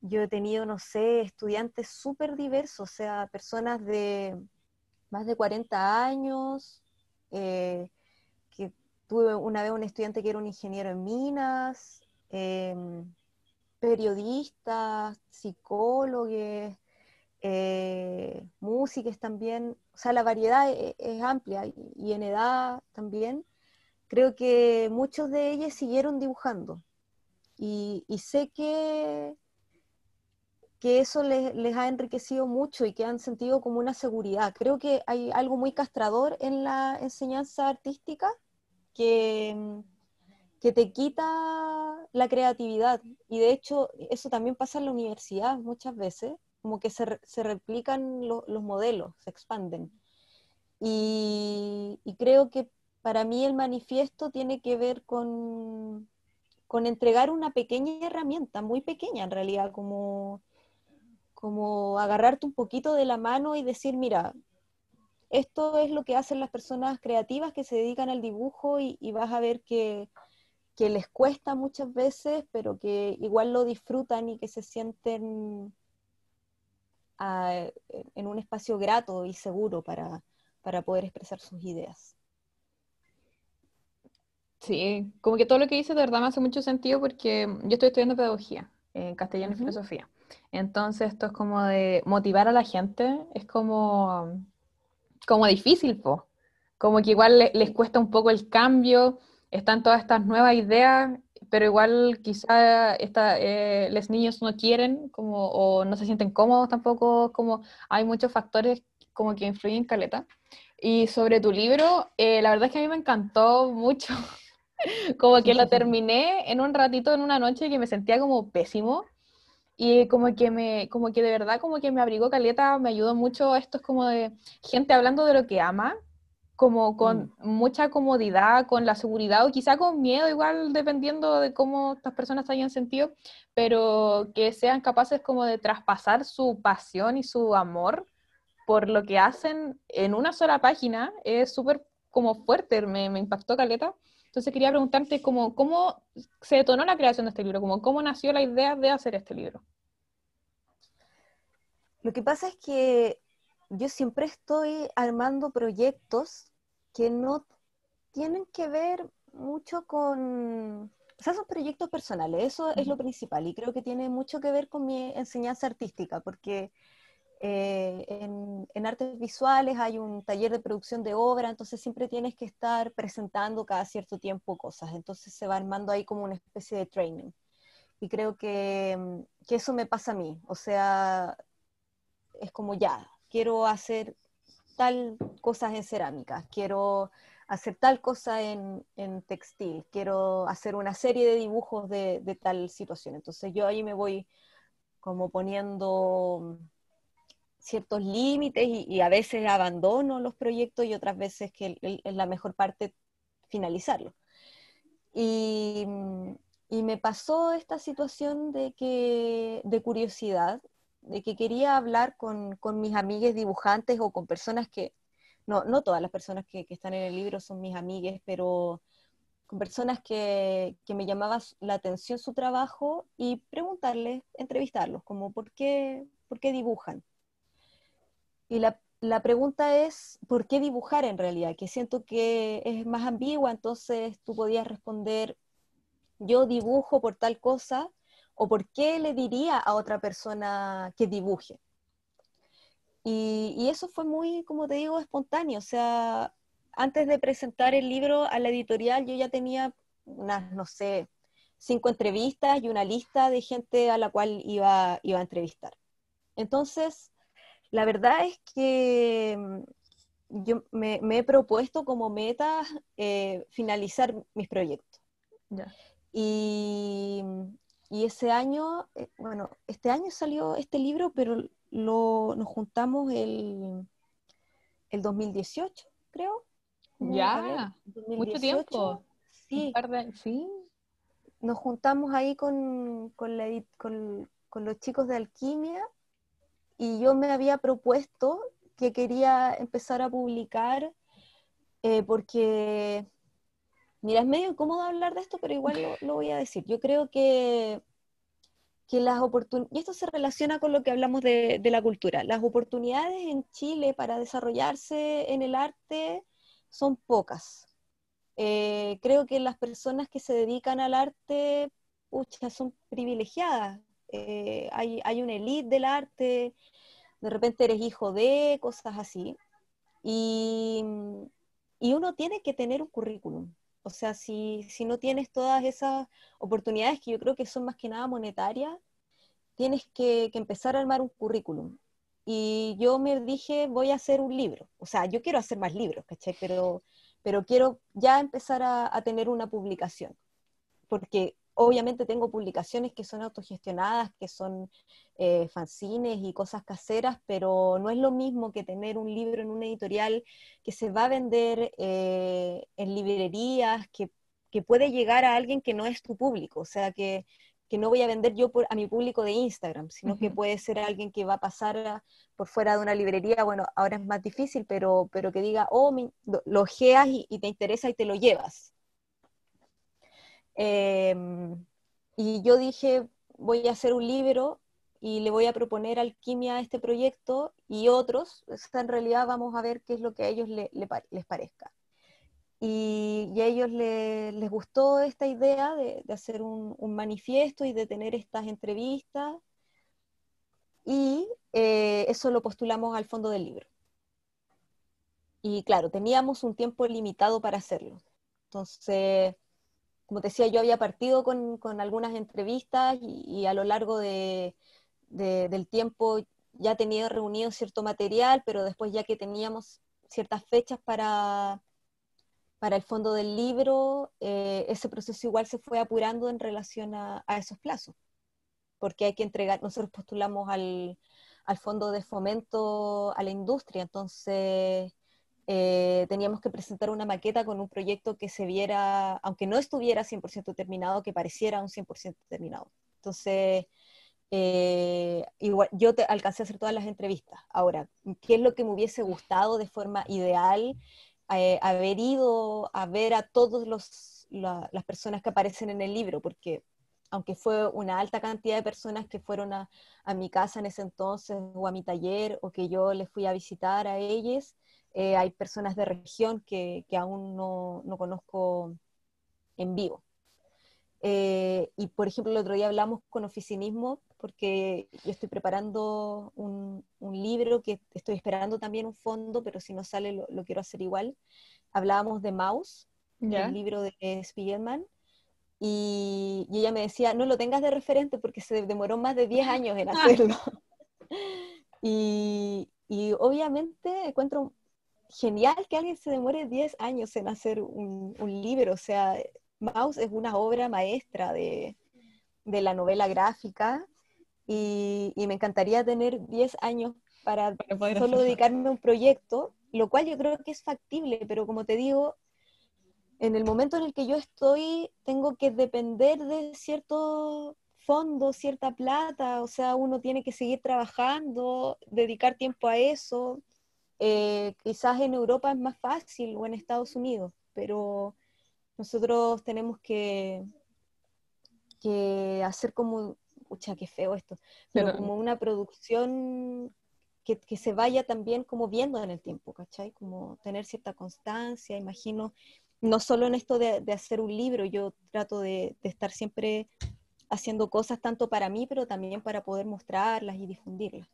yo he tenido, no sé, estudiantes súper diversos, o sea, personas de más de 40 años, eh, que tuve una vez un estudiante que era un ingeniero en minas, em, periodistas, psicólogos, eh, músicos también, o sea, la variedad e, es, amplia y, en edad también. Creo que muchos de ellos siguieron dibujando y sé que que eso les, ha enriquecido mucho y que han sentido como una seguridad. Creo que hay algo muy castrador en la enseñanza artística que, que te quita la creatividad. Y de hecho, eso también pasa en la universidad muchas veces, como que se, se replican los modelos, se expanden. y, creo que para mí el manifiesto tiene que ver con, con entregar una pequeña herramienta, muy pequeña en realidad, como, como agarrarte un poquito de la mano y decir, mira, esto es lo que hacen las personas creativas que se dedican al dibujo y, vas a ver que, que, les cuesta muchas veces, pero que igual lo disfrutan y que se sienten ah, en un espacio grato y seguro para, para poder expresar sus ideas. Sí, como que todo lo que dice de verdad me hace mucho sentido porque yo estoy estudiando pedagogía en castellano y filosofía. Entonces esto es como de motivar a la gente, es como, como difícil, po. como que igual les cuesta un poco el cambio, están todas estas nuevas ideas, pero igual quizá esta, eh, los niños no quieren como, o no se sienten cómodos tampoco, como hay muchos factores como que influyen caleta. Y sobre tu libro, eh, la verdad es que a mí me encantó mucho. como que lo terminé en un ratito, en una noche que me sentía como pésimo. Y como que me, como que de verdad como que me abrigó caleta, me ayudó mucho. Esto es como de gente hablando de lo que ama, como con mm. mucha comodidad, con la seguridad o quizá con miedo, igual dependiendo de cómo estas personas hayan sentido, pero que sean capaces como de traspasar su pasión y su amor por lo que hacen en una sola página es súper como fuerte, me, me, impactó Caleta. Entonces quería preguntarte como, cómo se detonó la creación de este libro, como, cómo nació la idea de hacer este libro. Lo que pasa es que yo siempre estoy armando proyectos que no tienen que ver mucho con... O sea, son proyectos personales, eso es lo principal y creo que tiene mucho que ver con mi enseñanza artística, porque eh, en, artes visuales hay un taller de producción de obra, entonces siempre tienes que estar presentando cada cierto tiempo cosas, entonces se va armando ahí como una especie de training. Y creo que, que eso me pasa a mí, o sea, es como ya, quiero hacer tal cosas en cerámica, quiero hacer tal cosa en, en, textil, quiero hacer una serie de dibujos de, de tal situación. Entonces yo ahí me voy como poniendo ciertos límites y, a veces abandono los proyectos y otras veces que es la mejor parte finalizarlo. Y, me pasó esta situación de, que, de curiosidad, de que quería hablar con, mis amigues dibujantes o con personas que, no, no todas las personas que, están en el libro son mis amigues, pero con personas que, que me llamaba la atención su trabajo y preguntarles, entrevistarlos, como por qué, por qué dibujan. Y la, la, pregunta es, ¿por qué dibujar en realidad? Que siento que es más ambigua, entonces tú podías responder, yo dibujo por tal cosa, o por qué le diría a otra persona que dibuje. Y, y eso fue muy, como te digo, espontáneo. O sea, antes de presentar el libro a la editorial, yo ya tenía unas, no sé, cinco entrevistas y una lista de gente a la cual iba, iba a entrevistar. Entonces, la verdad es que mm, yo me, he propuesto como meta eh, finalizar mis proyectos. Y, ese año, eh, bueno, este año salió este libro, pero lo, nos juntamos el, el 2018, creo. Ya, mucho tiempo. Sí. sí. Nos juntamos ahí con, con, con los chicos de alquimia y yo me había propuesto que quería empezar a publicar eh, porque, mira, es medio incómodo hablar de esto, pero igual lo, voy a decir. Yo creo que, que las oportunidades, y esto se relaciona con lo que hablamos de, de, la cultura, las oportunidades en Chile para desarrollarse en el arte son pocas. Eh, creo que las personas que se dedican al arte, pucha, son privilegiadas. Eh, hay, hay una elite del arte, de repente eres hijo de, cosas así. Y, uno tiene que tener un currículum. O sea, si, no tienes todas esas oportunidades que yo creo que son más que nada monetarias, tienes que, empezar a armar un currículum. Y yo me dije, voy a hacer un libro. O sea, yo quiero hacer más libros, Pero, pero quiero ya empezar a, a tener una publicación. Porque obviamente tengo publicaciones que son autogestionadas, que son eh, fanzines y cosas caseras, pero no es lo mismo que tener un libro en una editorial que se va a vender eh, en librerías, que, puede llegar a alguien que no es tu público, o sea, que, no voy a vender yo a mi público de Instagram, sino que puede ser alguien que va a pasar por fuera de una librería, bueno, ahora es más difícil, pero, pero que diga, oh, lo ojeas y te interesa y te lo llevas. Em, y yo dije, voy a hacer un libro y le voy a proponer alquimia a este proyecto y otros, en realidad vamos a ver qué es lo que a ellos les parezca. Y, a ellos les gustó esta idea de, hacer un, manifiesto y de tener estas entrevistas. Y eh, eso lo postulamos al fondo del libro. Y claro, teníamos un tiempo limitado para hacerlo. Entonces, como te decía, yo había partido con, algunas entrevistas y, a lo largo del tiempo ya tenía reunido cierto material, pero después ya que teníamos ciertas fechas para, para el fondo del libro, eh, ese proceso igual se fue apurando en relación a, esos plazos, porque hay que entregar, nosotros postulamos al, al fondo de fomento a la industria, entonces eh, teníamos que presentar una maqueta con un proyecto que se viera, aunque no estuviera 100% terminado, que pareciera un 100% terminado. Entonces, eh, igual, yo te, alcancé a hacer todas las entrevistas. Ahora, ¿qué es lo que me hubiese gustado de forma ideal? Eh, haber ido a ver a todas las personas que aparecen en el libro, porque aunque fue una alta cantidad de personas que fueron a, a, mi casa en ese entonces o a mi taller o que yo les fui a visitar a ellos, eh, hay personas de región que, aún no, conozco en vivo. Eh, y por ejemplo, el otro día hablamos con oficinismo porque yo estoy preparando un, libro que estoy esperando también un fondo, pero si no sale lo, quiero hacer igual. Hablábamos de Maus, el libro de Spiegelman, y, ella me decía, no lo tengas de referente porque se demoró más de 10 años en hacerlo. y, y obviamente encuentro genial que alguien se demore 10 años en hacer un, libro. O sea, Maus es una obra maestra de, la novela gráfica y, me encantaría tener 10 años para, solo dedicarme a un proyecto, lo cual yo creo que es factible, pero como te digo, en el momento en el que yo estoy, tengo que depender de cierto fondo, cierta plata, o sea, uno tiene que seguir trabajando, dedicar tiempo a eso. Eh, quizás en Europa es más fácil o en Estados Unidos, pero nosotros tenemos que, que hacer como, pucha, qué feo esto, pero, como una producción que, se vaya también como viendo en el tiempo, ¿cachai? Como tener cierta constancia, imagino, no solo en esto de, hacer un libro, yo trato de, de, estar siempre haciendo cosas tanto para mí, pero también para poder mostrarlas y difundirlas.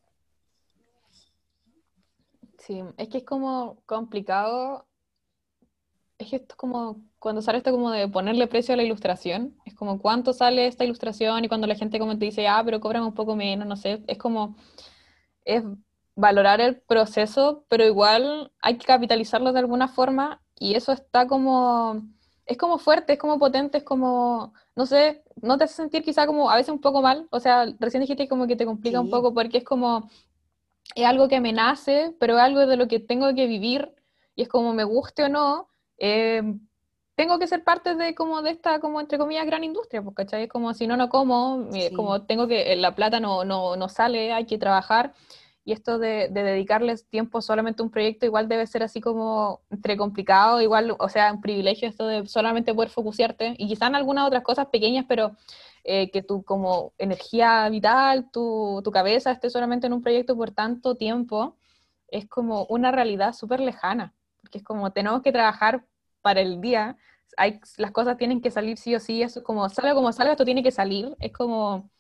Sí, es que es como complicado. Es que esto es como cuando sale esto como de ponerle precio a la ilustración. Es como cuánto sale esta ilustración y cuando la gente como te dice, ah, pero cobran un poco menos, no sé. Es como, es valorar el proceso, pero igual hay que capitalizarlo de alguna forma y eso está como, es como fuerte, es como potente, es como, no sé, no te hace sentir quizá como a veces un poco mal. O sea, recién dijiste como que te complica un poco porque es como es algo que me nace, pero es algo de lo que tengo que vivir y es como me guste o no, eh, tengo que ser parte de como de esta, como entre comillas, gran industria, porque ¿cachai? Es como si no, no como, eh, como tengo que, la plata no, no, no, sale, hay que trabajar, y esto de, de, dedicarles tiempo solamente a un proyecto igual debe ser así como entre complicado, igual, o sea, un privilegio esto de solamente poder focusearte, y quizás en algunas otras cosas pequeñas, pero eh, que tu como energía vital, tu, tu, cabeza esté solamente en un proyecto por tanto tiempo, es como una realidad súper lejana, porque es como tenemos que trabajar para el día, hay, las cosas tienen que salir sí o sí, eso como salga como salga, esto tiene que salir, es como,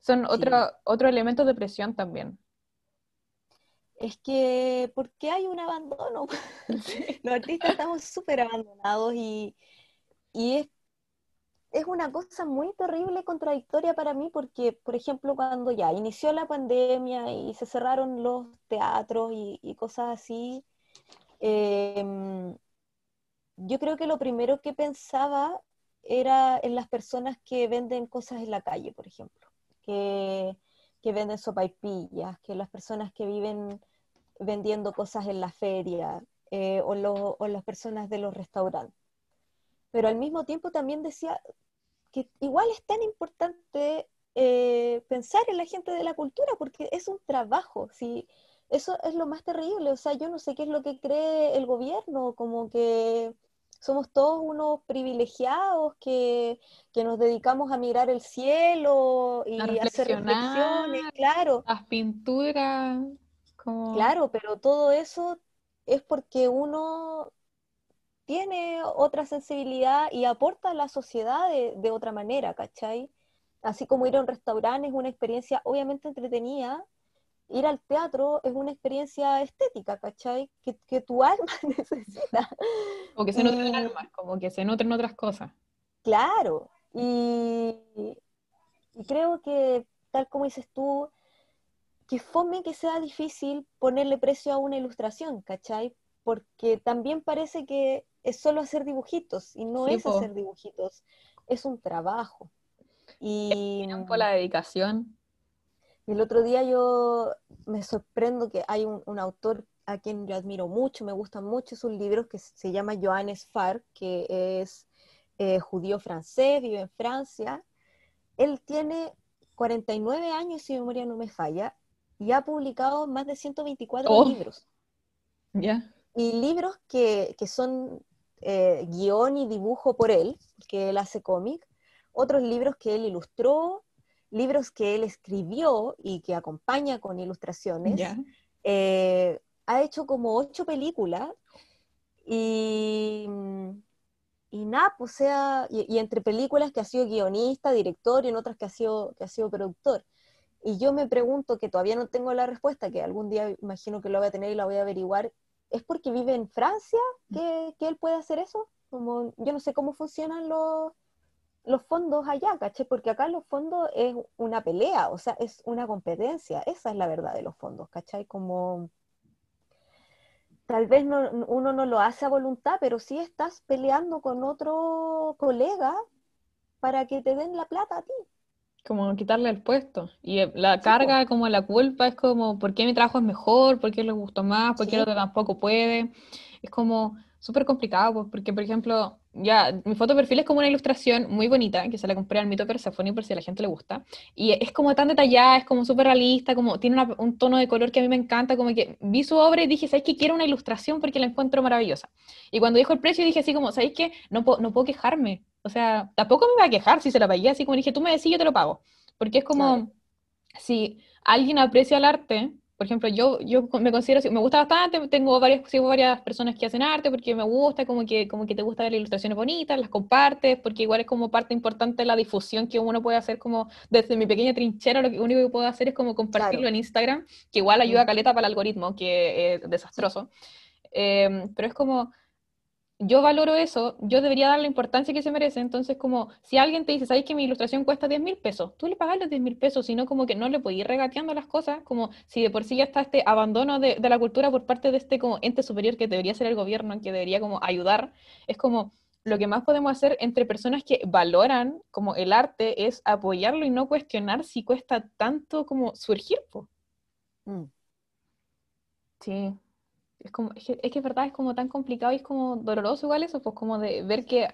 son otro, otro elemento de presión también. Es que, ¿por qué hay un abandono? Los artistas estamos súper abandonados y, y es es una cosa muy terrible, contradictoria para mí, porque, por ejemplo, cuando ya inició la pandemia y se cerraron los teatros y, cosas así, em, yo creo que lo primero que pensaba era en las personas que venden cosas en la calle, por ejemplo, que, que venden sopaipillas, que las personas que viven vendiendo cosas en la feria eh, o, o las personas de los restaurantes. Pero al mismo tiempo también decía que igual es tan importante eh, pensar en la gente de la cultura porque es un trabajo, ¿sí? Eso es lo más terrible, o sea, yo no sé qué es lo que cree el gobierno, como que somos todos unos privilegiados que, nos dedicamos a mirar el cielo y a hacer reflexiones, claro. Las pinturas. Claro, pero todo eso es porque uno tiene otra sensibilidad y aporta a la sociedad de, de otra manera, ¿cachai? Así como ir a un restaurante es una experiencia obviamente entretenida, ir al teatro es una experiencia estética, ¿cachai? Que, que tu alma necesita. O que se nutre el alma, como que se nutren otras cosas. Claro, y, y, creo que, tal como dices tú, que fome que sea difícil ponerle precio a una ilustración, ¿cachai? Porque también parece que es solo hacer dibujitos, y no es hacer dibujitos, es un trabajo. Y por la dedicación. Y el otro día yo me sorprendo que hay un, autor a quien yo admiro mucho, me gustan mucho sus libros, que se llama Johannes Farr, que es eh, judío francés, vive en Francia. Él tiene 49 años, si mi memoria no me falla, y ha publicado más de 124 libros. Ya. Y libros que, son eh, guion y dibujo por él, que él hace cómic, otros libros que él ilustró, libros que él escribió y que acompaña con ilustraciones. Eh, ha hecho como ocho películas y, y nada, pues sea, y, entre películas que ha sido guionista, director y en otras que ha sido, que ha sido productor. Y yo me pregunto, que todavía no tengo la respuesta, que algún día imagino que lo voy a tener y la voy a averiguar, ¿es porque vive en Francia que, que él puede hacer eso? Como, yo no sé cómo funcionan los, los fondos allá, ¿caché? Porque acá los fondos es una pelea, o sea, es una competencia, esa es la verdad de los fondos, ¿cachai? Como tal vez uno no lo hace a voluntad, pero sí estás peleando con otro colega para que te den la plata a ti. Como quitarle el puesto. Y eh, la carga, como la culpa, es como, ¿por qué mi trabajo es mejor? ¿Por qué le gustó más? ¿Por qué el otro tampoco puede? Es como súper complicado, pues, porque, por ejemplo, ya, mi foto de perfil es como una ilustración muy bonita, que se la compré al mito Persephone por si a la gente le gusta, y es como tan detallada, es como súper realista, como tiene un tono de color que a mí me encanta, como que vi su obra y dije, ¿sabes qué? Quiero una ilustración porque la encuentro maravillosa. Y cuando dijo el precio dije así como, ¿sabes qué? No, no puedo quejarme, o sea, tampoco me voy a quejar si se la pagué, así como dije, tú me decís, yo te lo pago, porque es como, si alguien aprecia el arte, por ejemplo, yo, yo me considero, me gusta bastante, tengo varias, sigo varias personas que hacen arte porque me gusta, como que, como que te gusta ver ilustraciones bonitas, las compartes, porque igual es como parte importante de la difusión que uno puede hacer como desde mi pequeña trinchera, lo único que puedo hacer es como compartirlo en Instagram, que igual ayuda a caleta para el algoritmo, que es desastroso. Em, pero es como, yo valoro eso, yo debería dar la importancia que se merece, entonces como si alguien te dice, ¿sabes que mi ilustración cuesta 10 mil pesos? Tú le pagas los 10 mil pesos, sino como que no le puedes ir regateando las cosas, como si de por sí ya está este abandono de, la cultura por parte de este como ente superior que debería ser el gobierno, que debería como ayudar, es como lo que más podemos hacer entre personas que valoran como el arte es apoyarlo y no cuestionar si cuesta tanto como surgir. Mm. Sí, es como, es que, es verdad, es como tan complicado y es como doloroso igual eso, pues como de ver que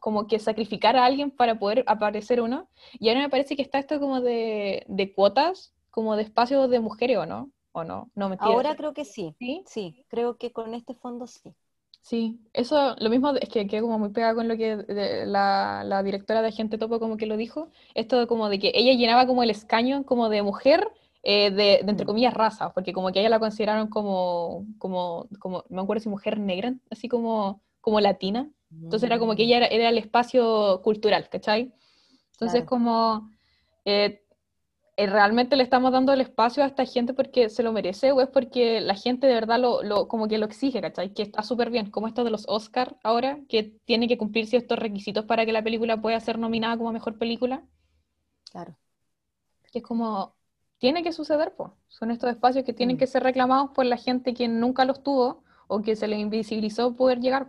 como que sacrificar a alguien para poder aparecer uno. Y ahora me parece que está esto como de, de cuotas, como de espacios de mujeres, ¿o no? ¿O no? no ahora creo que sí. sí. Sí, creo que con este fondo sí. Sí, eso, lo mismo es que quedé como muy pegada con lo que la, la, directora de Agente Topo como que lo dijo, esto como de que ella llenaba como el escaño como de mujer eh, de, entre mm. comillas, raza, porque como que ella la consideraron como, como, como, no me acuerdo si mujer negra, así como, como latina. Entonces era como que ella era, era el espacio cultural, ¿cachai? Entonces como, eh, eh, ¿realmente le estamos dando el espacio a esta gente porque se lo merece o es porque la gente de verdad lo, lo como que lo exige, ¿cachai? Que está súper bien, como esto de los Oscar ahora, que tiene que cumplir ciertos requisitos para que la película pueda ser nominada como mejor película. Claro. Que es como, tiene que suceder, pues. Son estos espacios que tienen mm. que ser reclamados por la gente que nunca los tuvo o que se les invisibilizó poder llegar.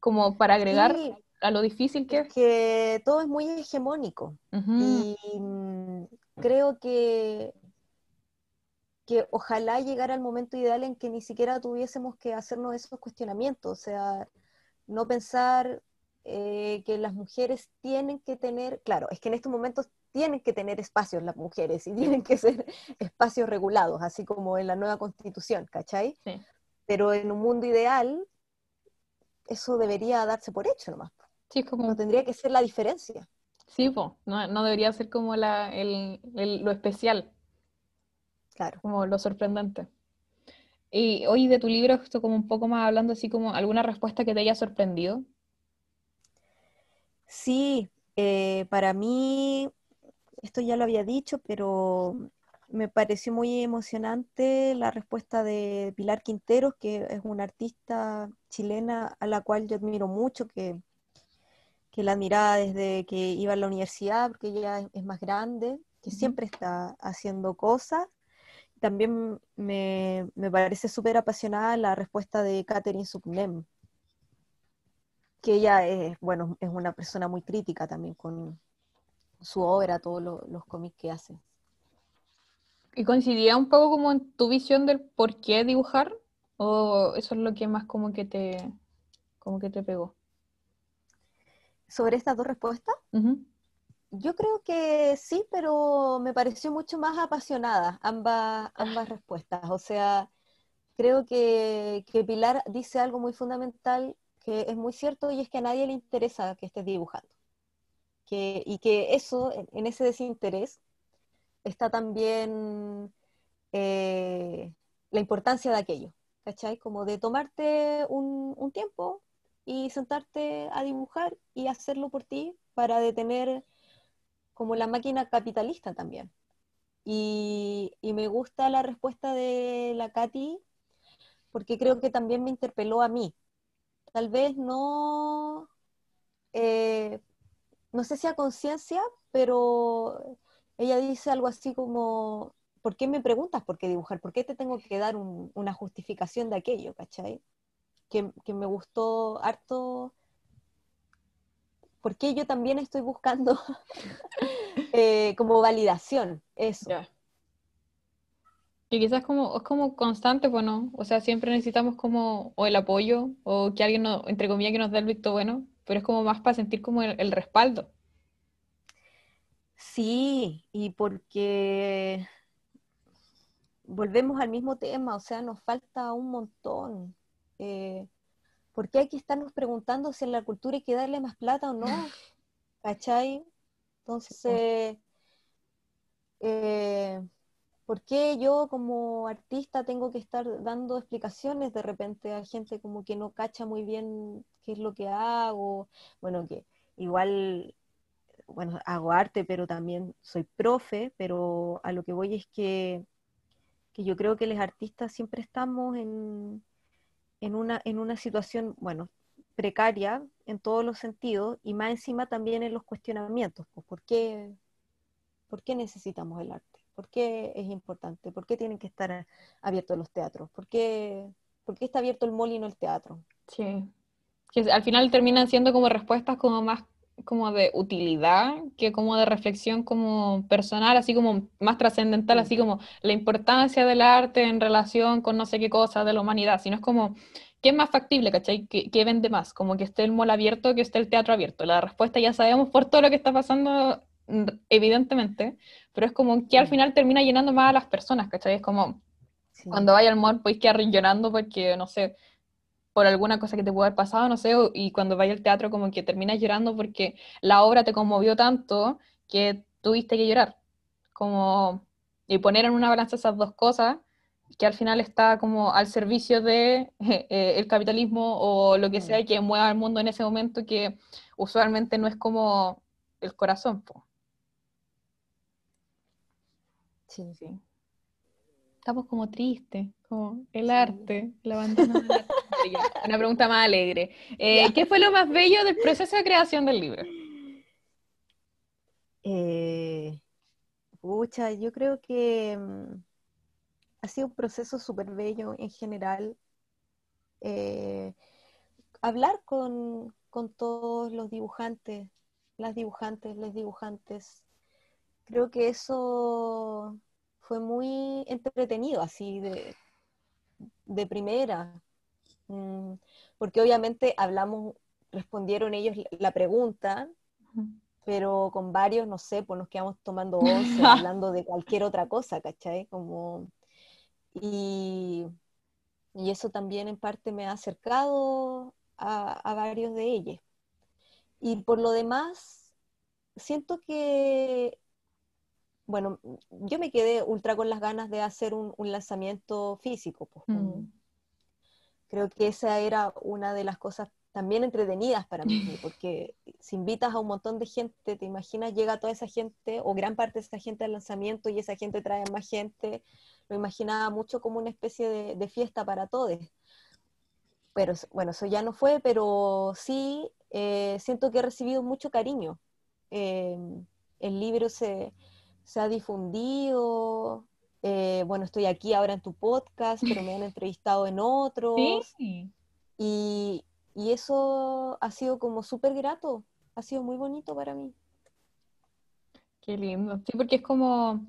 Como para agregar a lo difícil que es. Que todo es muy hegemónico. Y mm, creo que, que ojalá llegara el momento ideal en que ni siquiera tuviésemos que hacernos esos cuestionamientos. O sea, no pensar eh, que las mujeres tienen que tener, claro, es que en estos momentos tienen que tener espacios las mujeres y tienen que ser espacios regulados, así como en la nueva constitución, ¿cachai? Pero en un mundo ideal, eso debería darse por hecho nomás. Sí, como... No tendría que ser la diferencia. Sí, no, no, debería ser como la, el, lo especial. Claro. Como lo sorprendente. Y hoy de tu libro, esto como un poco más hablando así como alguna respuesta que te haya sorprendido. Sí, eh, para mí, esto ya lo había dicho, pero me pareció muy emocionante la respuesta de Pilar Quinteros, que es una artista chilena a la cual yo admiro mucho, que, que la admiraba desde que iba a la universidad, porque ella es, más grande, que siempre está haciendo cosas. También me, me parece súper apasionada la respuesta de Catherine Subnem, que ella es, bueno, es una persona muy crítica también con su obra, todos los cómics que hace. ¿Y coincidía un poco como en tu visión del por qué dibujar? ¿O eso es lo que más como que te, como que te pegó? ¿Sobre estas dos respuestas? Yo creo que sí, pero me pareció mucho más apasionada ambas, ambas respuestas. O sea, creo que, que Pilar dice algo muy fundamental que es muy cierto y es que a nadie le interesa que estés dibujando. Y que eso, en, ese desinterés, está también eh, la importancia de aquello, ¿cachai? Como de tomarte un, tiempo y sentarte a dibujar y hacerlo por ti para detener como la máquina capitalista también. Y, y me gusta la respuesta de la Katy porque creo que también me interpeló a mí, tal vez no, eh, no sé si a conciencia, pero ella dice algo así como, ¿por qué me preguntas por qué dibujar? ¿Por qué te tengo que dar una justificación de aquello, cachai? Que, me gustó harto, porque yo también estoy buscando eh, como validación, eso. Que quizás como, es como constante, bueno, o sea, siempre necesitamos como o el apoyo o que alguien, no, entre comillas, que nos dé el visto bueno, pero es como más para sentir como el, respaldo. Sí, y porque volvemos al mismo tema, o sea, nos falta un montón. Eh, ¿Por qué hay que estarnos preguntando si en la cultura hay que darle más plata o no? ¿Cachai? Entonces, eh, ¿Por qué yo como artista tengo que estar dando explicaciones de repente a gente como que no cacha muy bien qué es lo que hago? Bueno, que igual, bueno, hago arte, pero también soy profe, pero a lo que voy es que, yo creo que los artistas siempre estamos en, en, una, en una situación, bueno, precaria en todos los sentidos y más encima también en los cuestionamientos. Pues, ¿por, qué, ¿Por qué necesitamos el arte? ¿Por qué es importante? ¿Por qué tienen que estar abiertos los teatros? ¿Por qué, está abierto el molino el teatro? Sí. Que al final terminan siendo como respuestas como más como de utilidad que como de reflexión como personal, así como más trascendental, así como la importancia del arte en relación con no sé qué cosa de la humanidad, sino es como, ¿qué es más factible, cachai? ¿Qué, ¿Qué, vende más? Como que esté el mall abierto, que esté el teatro abierto. La respuesta ya sabemos por todo lo que está pasando evidentemente, pero es como que al final termina llenando más a las personas, ¿cachai? Es como cuando vaya al mall podéis quedar llorando porque, no sé, por alguna cosa que te pudo haber pasado, no sé, y cuando vaya al teatro como que terminas llorando porque la obra te conmovió tanto que tuviste que llorar. Como, y poner en una balanza esas dos cosas, que al final está como al servicio de eh, el capitalismo o lo que sea que mueva al mundo en ese momento, que usualmente no es como el corazón. Sí. sí. Estamos como tristes, como el arte, la abandono Una pregunta más alegre. Eh, ¿Qué fue lo más bello del proceso de creación del libro? Eh, pucha, yo creo que mm, ha sido un proceso súper bello en general. Eh, hablar con, con todos los dibujantes, las dibujantes, los dibujantes. Creo que eso fue muy entretenido, así de, de primera, mm, porque obviamente hablamos, respondieron ellos la pregunta, pero con varios, no sé, pues nos quedamos tomando once, hablando de cualquier otra cosa, ¿cachai? Como, y, y, eso también en parte me ha acercado a, a varios de ellos. Y por lo demás, siento que bueno, yo me quedé ultra con las ganas de hacer un, lanzamiento físico. Pues, mm. Creo que esa era una de las cosas también entretenidas para mí, porque si invitas a un montón de gente, te imaginas, llega toda esa gente o gran parte de esa gente al lanzamiento y esa gente trae más gente, lo imaginaba mucho como una especie de, fiesta para todos. Pero bueno, eso ya no fue, pero sí eh, siento que he recibido mucho cariño. Eh, el libro se, se ha difundido. Eh, bueno, estoy aquí ahora en tu podcast, pero me han entrevistado en otros. Sí. Y, y eso ha sido como súper grato, ha sido muy bonito para mí. Qué lindo. Sí, porque es como,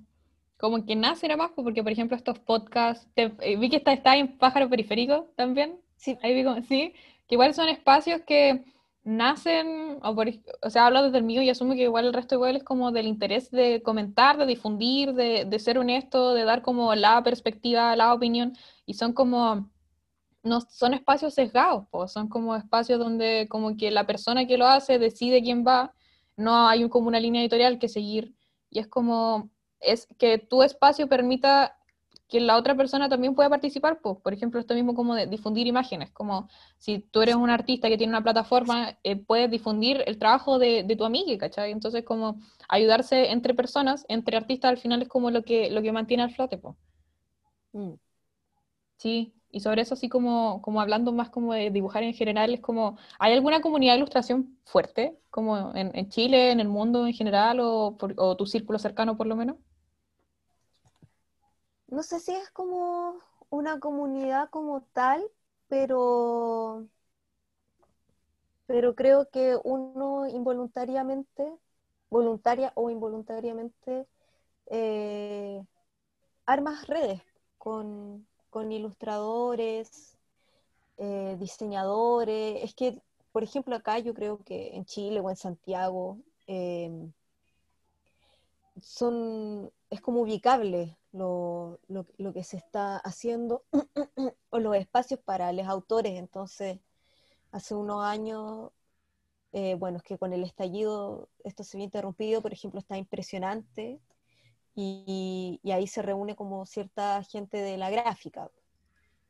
como que nace más, pues, porque por ejemplo estos podcasts, eh, vi que está, está en Pájaro Periférico también. Sí. Ahí vi como, sí, que igual son espacios que nacen, o, o, sea, hablo desde el mío y asumo que igual el resto igual es como del interés de comentar, de difundir, de, de ser honesto, de dar como la perspectiva, la opinión, y son como, no son espacios sesgados, pues, son como espacios donde como que la persona que lo hace decide quién va, no hay como una línea editorial que seguir, y es como, es que tu espacio permita que la otra persona también pueda participar, pues, por ejemplo, esto mismo como de difundir imágenes, como si tú eres un artista que tiene una plataforma, eh, puedes difundir el trabajo de, tu amiga, ¿cachai? Entonces, como ayudarse entre personas, entre artistas, al final es como lo que, lo que mantiene al flote, pues. Sí, y sobre eso así como, como hablando más como de dibujar en general, es como, ¿hay alguna comunidad de ilustración fuerte, como en, Chile, en el mundo en general, o, o tu círculo cercano por lo menos? No sé si es como una comunidad como tal, pero, pero creo que uno involuntariamente, voluntaria o involuntariamente, eh, armas redes con, ilustradores, eh, diseñadores. Es que, por ejemplo, acá yo creo que en Chile o en Santiago eh, son, es como ubicable lo, que se está haciendo o los espacios para los autores. Entonces, hace unos años, eh, bueno, es que con el estallido esto se había interrumpido, por ejemplo, está impresionante y, ahí se reúne como cierta gente de la gráfica.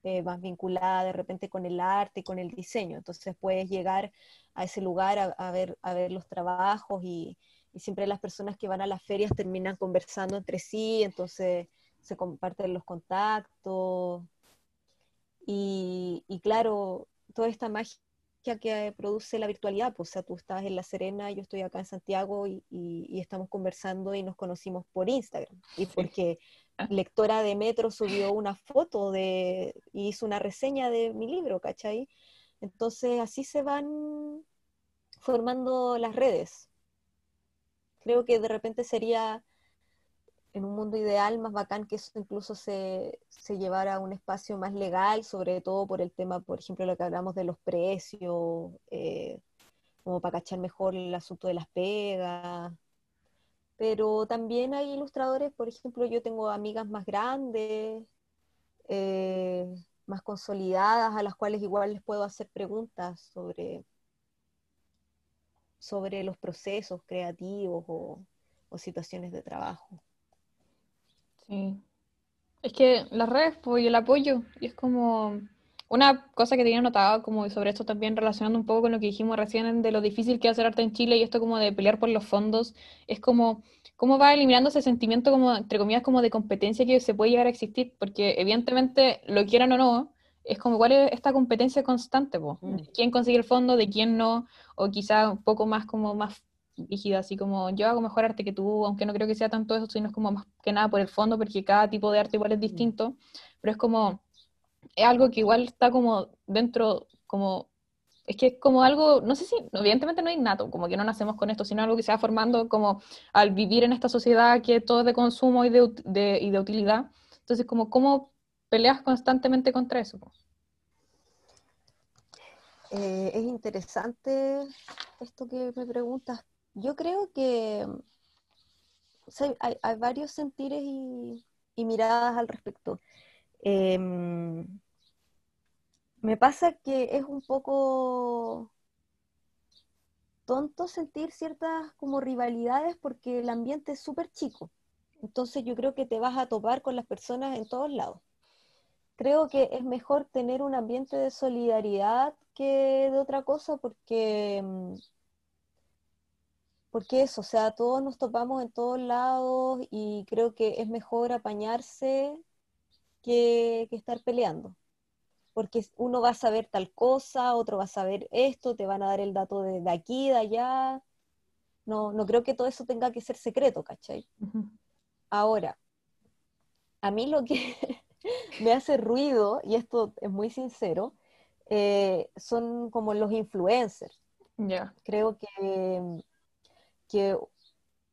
Eh, más vinculada de repente con el arte y con el diseño. Entonces puedes llegar a ese lugar a, ver, a ver los trabajos y, y siempre las personas que van a las ferias terminan conversando entre sí, entonces se comparten los contactos. Y, claro, toda esta magia que produce la virtualidad, pues, o sea, tú estás en La Serena, yo estoy acá en Santiago y, estamos conversando y nos conocimos por Instagram. Y porque ah. lectora de Metro subió una foto de, y hizo una reseña de mi libro, ¿cachai? Entonces así se van formando las redes creo que de repente sería en un mundo ideal más bacán que eso incluso se, llevara a un espacio más legal, sobre todo por el tema, por ejemplo, lo que hablamos de los precios, eh, como para cachar mejor el asunto de las pegas. Pero también hay ilustradores, por ejemplo, yo tengo amigas más grandes, eh, más consolidadas, a las cuales igual les puedo hacer preguntas sobre sobre los procesos creativos o, situaciones de trabajo. Sí. Es que las redes, pues, el apoyo, y es como una cosa que tenía notado como sobre esto también relacionando un poco con lo que dijimos recién de lo difícil que es hacer arte en Chile y esto como de pelear por los fondos, es como cómo va eliminando ese sentimiento como, entre comillas, como de competencia que se puede llegar a existir, porque evidentemente, lo quieran o no, es como cuál es esta competencia constante, po? Mm. quién consigue el fondo, de quién no, o quizá un poco más como más rígida, así como yo hago mejor arte que tú, aunque no creo que sea tanto eso, sino es como más que nada por el fondo, porque cada tipo de arte igual es mm. distinto, pero es como, es algo que igual está como dentro, como es que es como algo, no sé si, evidentemente no es innato, como que no nacemos con esto, sino algo que se va formando como al vivir en esta sociedad que todo es de consumo y de, y de utilidad. Entonces, como, ¿cómo peleas constantemente contra eso? Eh, es interesante esto que me preguntas. Yo creo que hay, varios sentires y, miradas al respecto. Em, me pasa que es un poco tonto sentir ciertas como rivalidades porque el ambiente es súper chico. Entonces yo creo que te vas a topar con las personas en todos lados. Creo que es mejor tener un ambiente de solidaridad que de otra cosa porque mm, porque eso, o sea, todos nos topamos en todos lados y creo que es mejor apañarse que, que estar peleando porque uno va a saber tal cosa, otro va a saber esto, te van a dar el dato de, aquí, de allá. No, no creo que todo eso tenga que ser secreto, ¿cachai? Ahora, a mí lo que me hace ruido, y esto es muy sincero, eh, son como los influencers. Ya. Creo que, que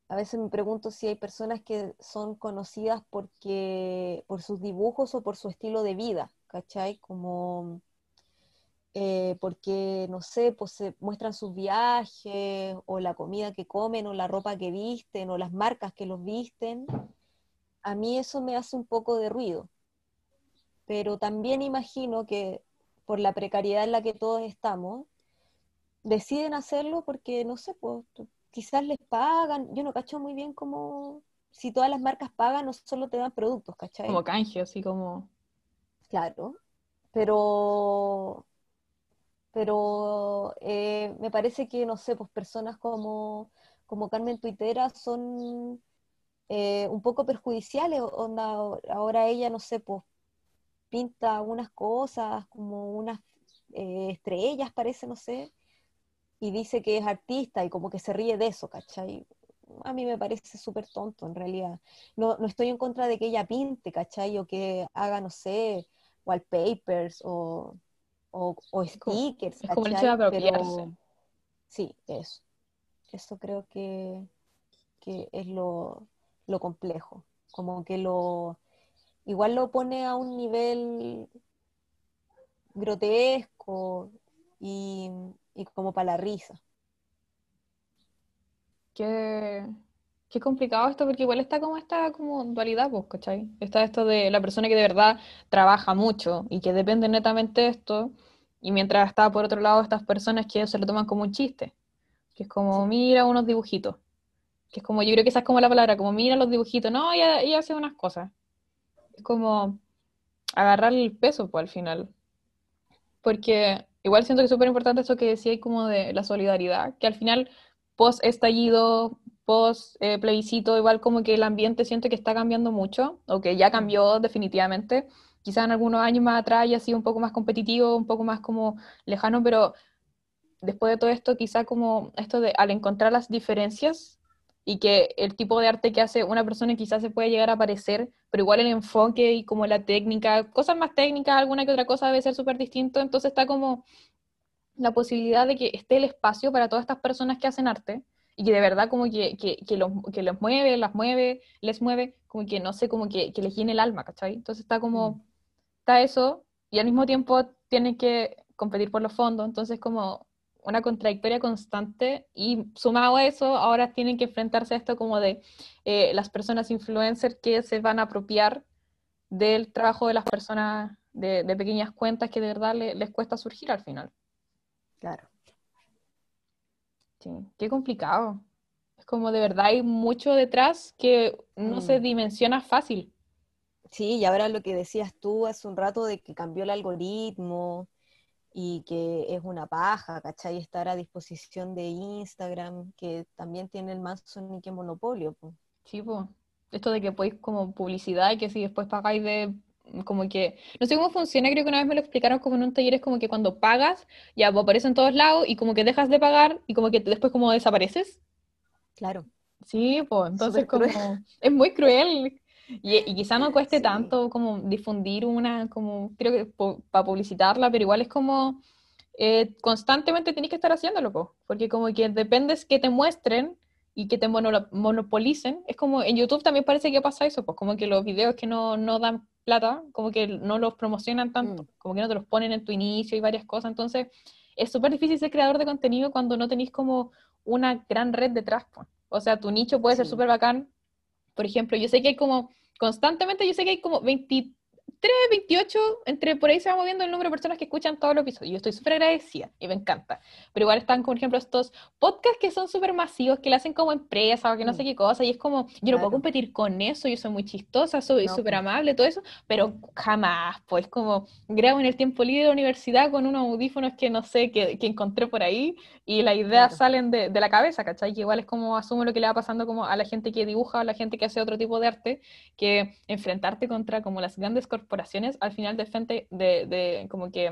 a veces me pregunto si hay personas que son conocidas porque, por sus dibujos o por su estilo de vida. ¿cachai? Como eh, porque, no sé, pues se muestran sus viajes, o la comida que comen, o la ropa que visten, o las marcas que los visten. A mí eso me hace un poco de ruido. Pero también imagino que por la precariedad en la que todos estamos, deciden hacerlo porque, no sé, pues quizás les pagan. Yo no cacho muy bien cómo, si todas las marcas pagan, no solo te dan productos, ¿cachai? Como canje, así como claro, pero, pero eh, me parece que, no sé, pues personas como, como Carmen Tuitera son eh, un poco perjudiciales, onda, ahora ella, no sé, pues pinta unas cosas como unas eh, estrellas, parece, no sé, y dice que es artista y como que se ríe de eso, ¿cachai? a mí me parece súper tonto en realidad. No, no, estoy en contra de que ella pinte, ¿cachai? O que haga, no sé, wallpapers o, o, o stickers. como hecho de sí, eso. Eso creo que, que es lo, lo complejo. Como que lo igual lo pone a un nivel grotesco y, y como para la risa. Que Qué complicado esto, porque igual está como esta como dualidad, pues, ¿cachai? Está esto de la persona que de verdad trabaja mucho y que depende netamente de esto, y mientras está por otro lado estas personas que se lo toman como un chiste, que es como, mira unos dibujitos, que es como, yo creo que esa es como la palabra, como mira los dibujitos, no, ella, ella hace unas cosas. Es como agarrar el peso, pues, al final. Porque igual siento que es súper importante eso que decía como de la solidaridad, que al final, post estallido, post eh, plebiscito, igual como que el ambiente siento que está cambiando mucho, o que ya cambió definitivamente. Quizás en algunos años más atrás ya ha sido un poco más competitivo, un poco más como lejano, pero después de todo esto, quizá como esto de al encontrar las diferencias y que el tipo de arte que hace una persona quizás se puede llegar a parecer, pero igual el enfoque y como la técnica, cosas más técnicas, alguna que otra cosa debe ser súper distinto, entonces está como la posibilidad de que esté el espacio para todas estas personas que hacen arte y que de verdad como que, que, que, los, que los mueve, las mueve, les mueve, como que no sé, como que, les llene el alma, ¿cachai? Entonces está como, mm. está eso, y al mismo tiempo tienen que competir por los fondos, entonces como una contradictoria constante, y sumado a eso, ahora tienen que enfrentarse a esto como de eh, las personas influencers que se van a apropiar del trabajo de las personas de, de pequeñas cuentas que de verdad les cuesta surgir al final. Claro. Sí, qué complicado. Es como de verdad hay mucho detrás que no se mm. dimensiona fácil. Sí, y ahora lo que decías tú hace un rato de que cambió el algoritmo y que es una paja, ¿cachai? Estar a disposición de Instagram, que también tiene el más que monopolio. Sí, pues. Esto de que podéis como publicidad y que si después pagáis de como que, no sé cómo funciona, creo que una vez me lo explicaron como en un taller, es como que cuando pagas, ya aparece en todos lados y como que dejas de pagar y como que después como desapareces. Claro. Sí, pues entonces como, es muy cruel. Y, y quizá no cueste tanto como difundir una, como, creo que para publicitarla, pero igual es como, eh, constantemente tenés que estar haciéndolo, porque como que dependes que te muestren y que te monopolicen. Es como en YouTube también parece que pasa eso, pues como que los videos que no, no dan plata, como que no los promocionan tanto, mm. como que no te los ponen en tu inicio y varias cosas. Entonces, es súper difícil ser creador de contenido cuando no tenéis como una gran red detrás. Pues. O sea, tu nicho puede ser súper bacán. Por ejemplo, yo sé que hay como, constantemente yo sé que hay como 20 3, 28, entre por ahí se va moviendo el número de personas que escuchan todos los episodios. Yo estoy súper agradecida y me encanta. Pero igual están, por ejemplo, estos podcasts que son súper masivos, que le hacen como empresa o que no sé mm. qué cosa, y es como, yo no puedo competir con eso, yo soy muy chistosa, soy súper pues. amable, todo eso, pero jamás, pues como grabo en el tiempo libre de la universidad con unos audífonos que no sé, que, que encontré por ahí, y las ideas salen de, de, la cabeza, ¿cachai? Que igual es como asumo lo que le va pasando como a la gente que dibuja, a la gente que hace otro tipo de arte, que enfrentarte contra como las grandes corporaciones corporaciones, al final de frente, de, de como que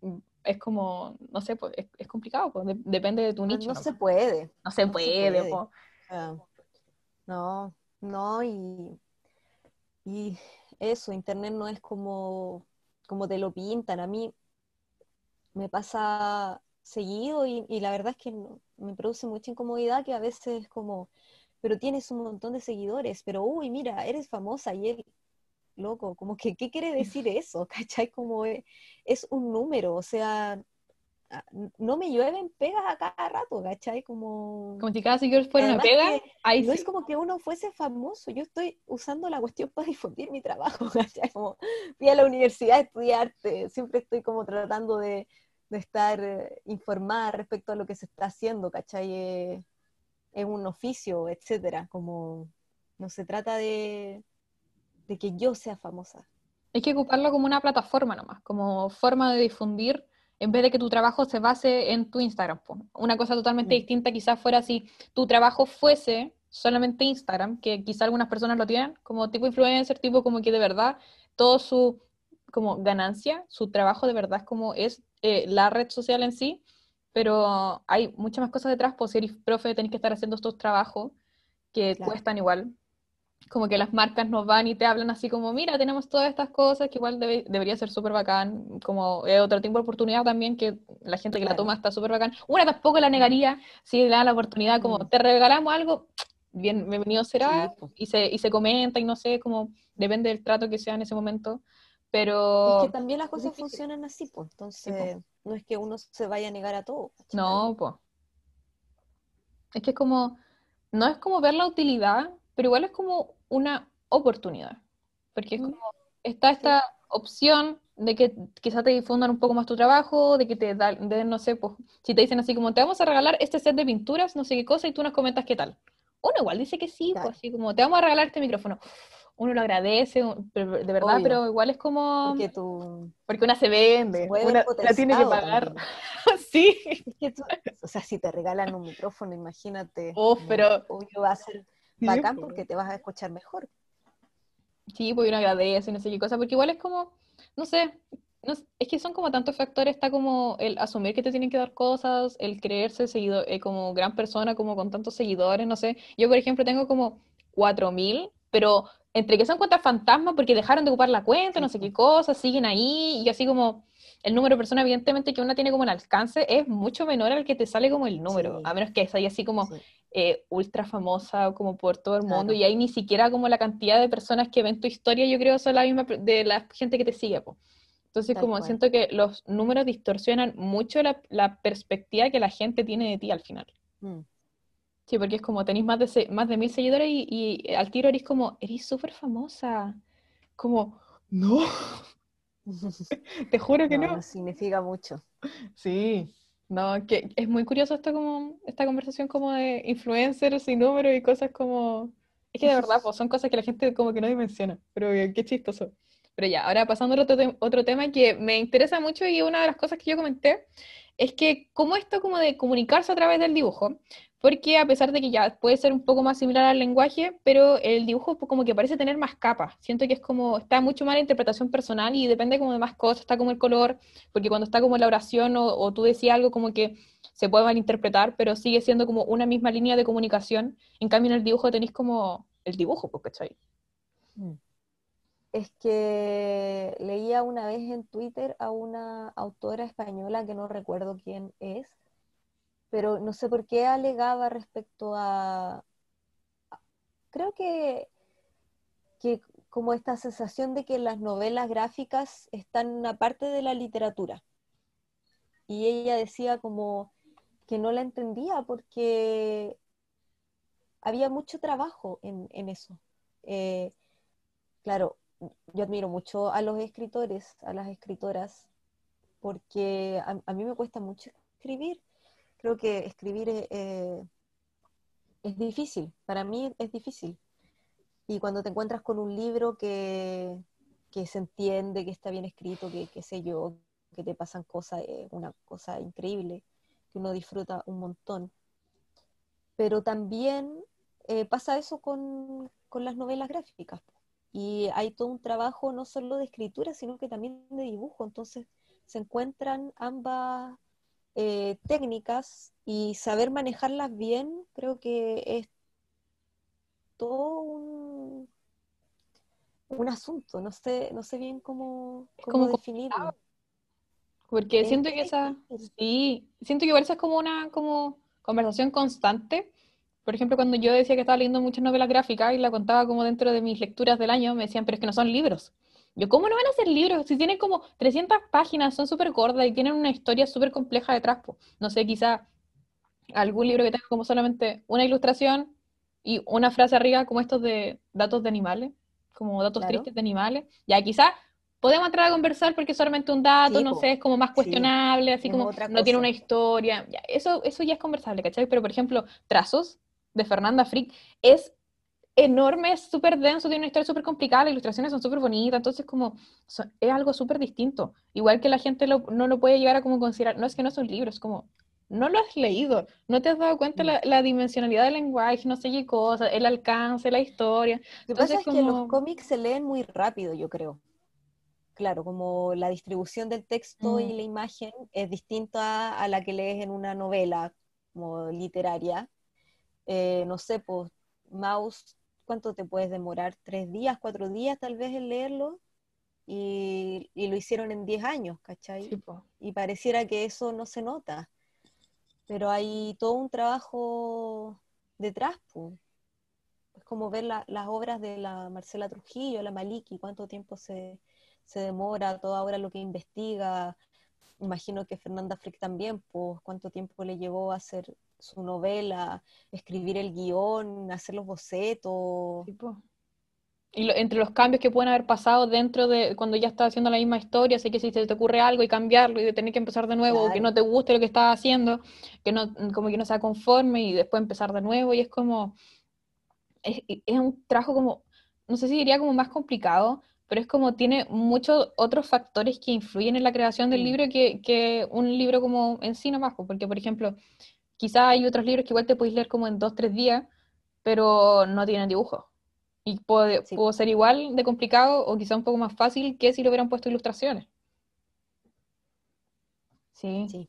mm, es como, no sé, pues, es, complicado, pues, depende de tu nicho. No, se puede. No se puede, No, no, y, y eso, Internet no es como, como te lo pintan. A mí me pasa seguido y, y la verdad es que me produce mucha incomodidad que a veces es como, pero tienes un montón de seguidores, pero uy, mira, eres famosa y él loco, como que, ¿qué quiere decir eso? ¿Cachai? Como es, un número, o sea, no me llueven pegas a cada rato, ¿cachai? Como... Como si cada seguidor fuera una pega, ahí No es como que uno fuese famoso, yo estoy usando la cuestión para difundir mi trabajo, ¿cachai? Como fui a la universidad a estudiarte, siempre estoy como tratando de, estar eh, informada respecto a lo que se está haciendo, ¿cachai? Eh, es un oficio, etcétera, como no se trata de de que yo sea famosa. Hay que ocuparlo como una plataforma nomás, como forma de difundir, en vez de que tu trabajo se base en tu Instagram. Una cosa totalmente mm. distinta quizás fuera si tu trabajo fuese solamente Instagram, que quizás algunas personas lo tienen, como tipo influencer, tipo como que de verdad todo su como ganancia, su trabajo de verdad es como es eh, la red social en sí, pero hay muchas más cosas detrás, pues si eres profe tenés que estar haciendo estos trabajos que cuestan igual, como que las marcas nos van y te hablan así como, mira, tenemos todas estas cosas que igual debería ser súper bacán, como es otro tipo de oportunidad también que la gente que la toma está súper bacán. Una tampoco la negaría si le da la oportunidad, como mm. te regalamos algo, bien, bienvenido será, y, se, y se comenta y no sé, como depende del trato que sea en ese momento, pero... Es que también las cosas funcionan así, pues, entonces no es que uno se vaya a negar a todo. No, pues. Es que es como, no es como ver la utilidad, pero igual es como una oportunidad, porque es como, está esta opción de que quizás te difundan un poco más tu trabajo, de que te den, no sé, pues, si te dicen así como, te vamos a regalar este set de pinturas, no sé qué cosa, y tú nos comentas qué tal. Uno igual dice que sí, pues así como, te vamos a regalar este micrófono. Uno lo agradece, de verdad, pero igual es como... Porque, tú... porque una se vende, una la tiene que pagar. sí. o sea, si te regalan un micrófono, imagínate. Oh, pero... Obvio va a ser bacán porque te vas a escuchar mejor. Sí, pues uno agradece, no sé qué cosa, porque igual es como, no sé, es que son como tantos factores, está como el asumir que te tienen que dar cosas, el creerse seguido, eh, como gran persona, como con tantos seguidores, no sé. Yo, por ejemplo, tengo como 4.000, pero entre que son cuentas fantasmas porque dejaron de ocupar la cuenta, no sé qué cosas, siguen ahí, y así como el número de personas, evidentemente, que uno tiene como el alcance es mucho menor al que te sale como el número, a menos que es ahí así como eh, ultra famosa como por todo el mundo y hay ni siquiera como la cantidad de personas que ven tu historia, yo creo son la misma de la gente que te sigue. Entonces como siento que los números distorsionan mucho la, perspectiva que la gente tiene de ti al final. Mm. Sí, porque es como tenéis más de, más de mil seguidores y, y al tiro eres como, eres súper famosa. Como, no. Te juro que no, no. Significa mucho. Sí. No, que es muy curioso esto como, esta conversación como de influencers y números y cosas como... Es que de verdad, pues, son cosas que la gente como que no dimensiona, pero qué chistoso. Pero ya, ahora pasando a otro, otro tema que me interesa mucho y una de las cosas que yo comenté es que como esto como de comunicarse a través del dibujo, porque a pesar de que ya puede ser un poco más similar al lenguaje, pero el dibujo como que parece tener más capas. Siento que es como, está mucho más la interpretación personal y depende como de más cosas, está como el color, porque cuando está como la oración o, tú decías algo como que se puede malinterpretar, pero sigue siendo como una misma línea de comunicación. En cambio en el dibujo tenéis como el dibujo, pues, ¿cachai? Mm. Es que leía una vez en Twitter a una autora española que no recuerdo quién es, pero no sé por qué alegaba respecto a, creo que, que como esta sensación de que las novelas gráficas están en una parte de la literatura. Y ella decía como que no la entendía porque había mucho trabajo en, eso. Eh, claro, yo admiro mucho a los escritores, a las escritoras, porque a, mí me cuesta mucho escribir. Creo que escribir eh, es difícil, para mí es difícil. Y cuando te encuentras con un libro que, se entiende, que está bien escrito, que qué sé yo, que te pasan cosas, es una cosa increíble, que uno disfruta un montón. Pero también eh, pasa eso con, con, las novelas gráficas. Y hay todo un trabajo no solo de escritura, sino que también de dibujo. Entonces se encuentran ambas eh, técnicas y saber manejarlas bien creo que es todo un, un asunto, no sé, no sé bien cómo, cómo definirlo. Porque siento que esa, sí, siento que esa es como una como conversación constante. Por ejemplo, cuando yo decía que estaba leyendo muchas novelas gráficas y la contaba como dentro de mis lecturas del año, me decían, pero es que no son libros. Yo, ¿cómo no van a ser libros? Si tienen como 300 páginas, son súper gordas y tienen una historia súper compleja detrás. No sé, quizá algún libro que tenga como solamente una ilustración y una frase arriba como estos de datos de animales, como datos tristes de animales. Ya quizá podemos entrar a conversar porque solamente un dato, no sé, es como más cuestionable, así como no tiene una historia. Ya, eso, eso ya es conversable, ¿cachai? Pero por ejemplo, Trazos de Fernanda Frick es enorme, es súper denso, tiene una historia súper complicada, las ilustraciones son súper bonitas, entonces como es algo súper distinto. Igual que la gente no lo puede llegar a como considerar, no es que no son libros, como no lo has leído, no te has dado cuenta la, la dimensionalidad del lenguaje, no sé qué cosa, el alcance, la historia. Lo que pasa es que los cómics se leen muy rápido, yo creo. Claro, como la distribución del texto y mm. la imagen es distinta a la que lees en una novela como literaria. Eh, no sé, pues, Mouse, ¿cuánto te puedes demorar? ¿Tres días, cuatro días tal vez en leerlo? Y, lo hicieron en diez años, ¿cachai? y pareciera que eso no se nota pero hay todo un trabajo detrás, pues. Es como ver las obras de la Marcela Trujillo, la Maliki, cuánto tiempo se, demora, toda hora lo que investiga. Imagino que Fernanda Frick también, pues cuánto tiempo le llevó a hacer su novela, escribir el guion, hacer los bocetos. Y entre los cambios que pueden haber pasado dentro de cuando ya estás haciendo la misma historia, así que si se te ocurre algo y cambiarlo y de tener que empezar de nuevo, o que no te guste lo que estás haciendo, que no, como que no sea conforme y después empezar de nuevo, y es como, es, un trabajo como, no sé si diría como más complicado, pero es como tiene muchos otros factores que influyen en la creación del libro que, que, un libro como en sí nomás, porque por ejemplo, quizá hay otros libros que igual te puedes leer como en dos, tres días, pero no tienen dibujo y puede, pudo ser igual de complicado o quizá un poco más fácil que si le hubieran puesto ilustraciones. Sí. Sí.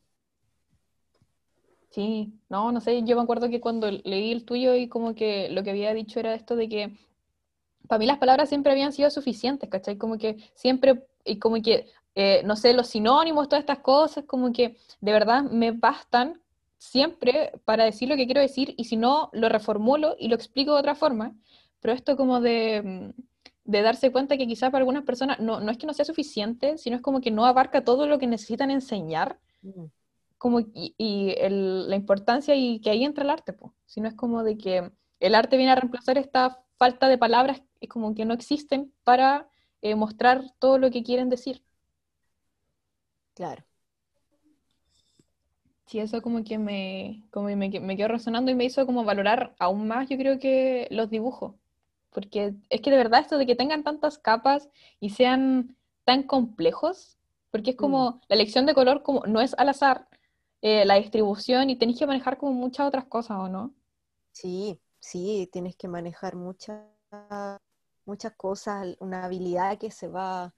Sí, no, no sé, yo me acuerdo que cuando leí el tuyo y como que lo que había dicho era esto de que para mí las palabras siempre habían sido suficientes, ¿cachai? Como que siempre, y como que, eh, no sé, los sinónimos, todas estas cosas, como que de verdad me bastan siempre para decir lo que quiero decir y si no, lo reformulo y lo explico de otra forma pero esto como de, mm, de darse cuenta que quizás para algunas personas no, no, es que no sea suficiente, sino es como que no abarca todo lo que necesitan enseñar, mm. como, y, y el, la importancia y que ahí entra el arte, pues, sino es como de que el arte viene a reemplazar esta falta de palabras es como que no existen para eh, mostrar todo lo que quieren decir. Claro. Sí, eso como que me, como me, me quedó resonando y me hizo como valorar aún más, yo creo que los dibujos porque es que de verdad esto de que tengan tantas capas y sean tan complejos, porque es como mm. la elección de color como no es al azar, eh, la distribución y tenéis que manejar como muchas otras cosas, ¿o no? Sí, sí, tienes que manejar muchas muchas cosas, una habilidad que se va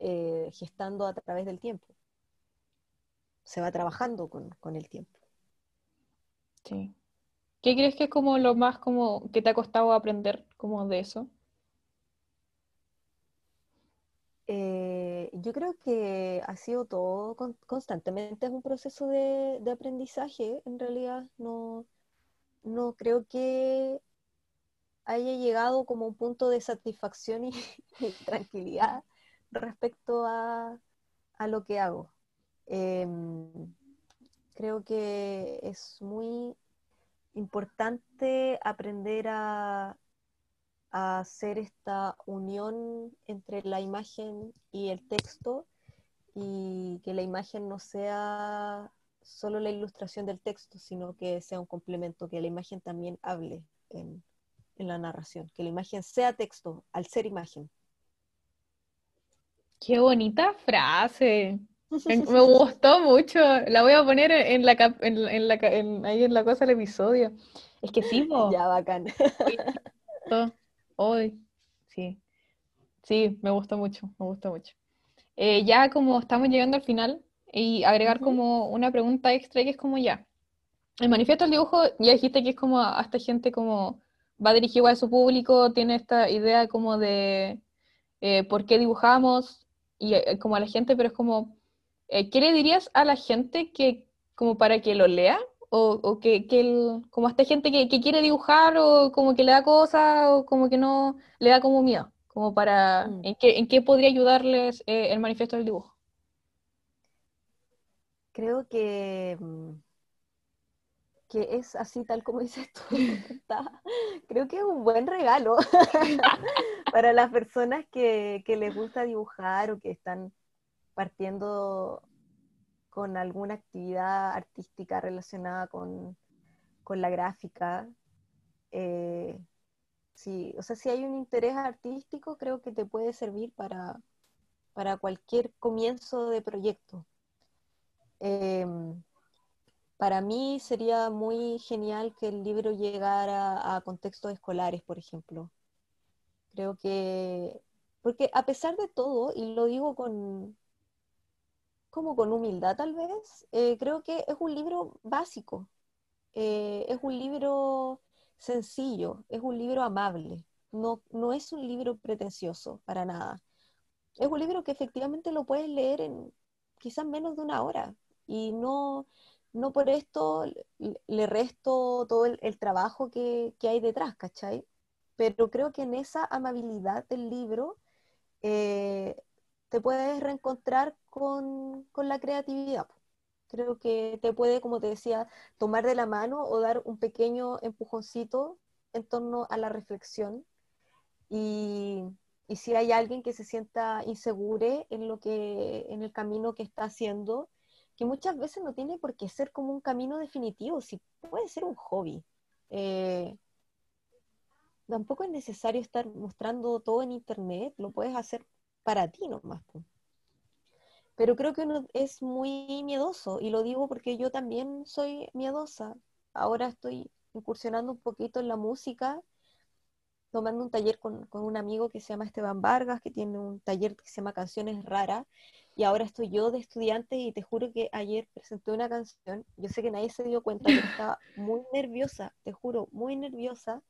eh, gestando a través del tiempo. Se va trabajando con, con el tiempo. Sí. ¿Qué crees que es como lo más como que te ha costado aprender como de eso? Eh, yo creo que ha sido todo constantemente, es un proceso de, aprendizaje, en realidad no, no creo que haya llegado como un punto de satisfacción y, tranquilidad respecto a, lo que hago. Em, creo que es muy importante aprender a, a hacer esta unión entre la imagen y el texto y que la imagen no sea solo la ilustración del texto, sino que sea un complemento, que la imagen también hable en, la narración, que la imagen sea texto al ser imagen. Qué bonita frase. Me gustó mucho. La voy a poner en la, en, la ahí en la cosa del episodio. Es que sí, Ya, bacán. Hoy, sí. Sí, me gusta mucho, me gusta mucho. Eh, ya como estamos llegando al final, y agregar como una pregunta extra que es como ya. El manifiesto del dibujo, ya dijiste que es como a esta gente como va dirigido a su público, tiene esta idea como de eh, por qué dibujamos y eh, como a la gente, pero es como, ¿qué le dirías a la gente que como para que lo lea? o, que, como a esta gente que, quiere dibujar o como que le da cosas o como que no le da como miedo, como para, mm. ¿en, qué, ¿en qué podría ayudarles eh, el manifiesto del dibujo? Creo que, mm, que es así tal como dices tú. creo que es un buen regalo para las personas que, que les gusta dibujar o que están partiendo con alguna actividad artística relacionada con, la gráfica. Eh, o sea, si hay un interés artístico, creo que te puede servir para, para cualquier comienzo de proyecto. Em, para mí sería muy genial que el libro llegara a contextos escolares, por ejemplo. Creo que, porque a pesar de todo, y lo digo con, como con humildad tal vez, eh, creo que es un libro básico, eh, es un libro sencillo, es un libro amable, no, no es un libro pretencioso para nada. Es un libro que efectivamente lo puedes leer en quizás menos de una hora y no, no por esto le resto todo el, trabajo que, hay detrás, ¿cachai? Pero creo que en esa amabilidad del libro eh, te puedes reencontrar con, la creatividad. Creo que te puede, como te decía, tomar de la mano o dar un pequeño empujoncito en torno a la reflexión. Y, si hay alguien que se sienta inseguro en lo que, en el camino que está haciendo, que muchas veces no tiene por qué ser como un camino definitivo, si puede ser un hobby. Eh, tampoco es necesario estar mostrando todo en internet, lo puedes hacer para ti nomás. Pero creo que uno es muy miedoso y lo digo porque yo también soy miedosa. Ahora estoy incursionando un poquito en la música, tomando un taller con, un amigo que se llama Esteban Vargas, que tiene un taller que se llama Canciones Raras, y ahora estoy yo de estudiante y te juro que ayer presenté una canción, yo sé que nadie se dio cuenta, pero estaba muy nerviosa, te juro, muy nerviosa,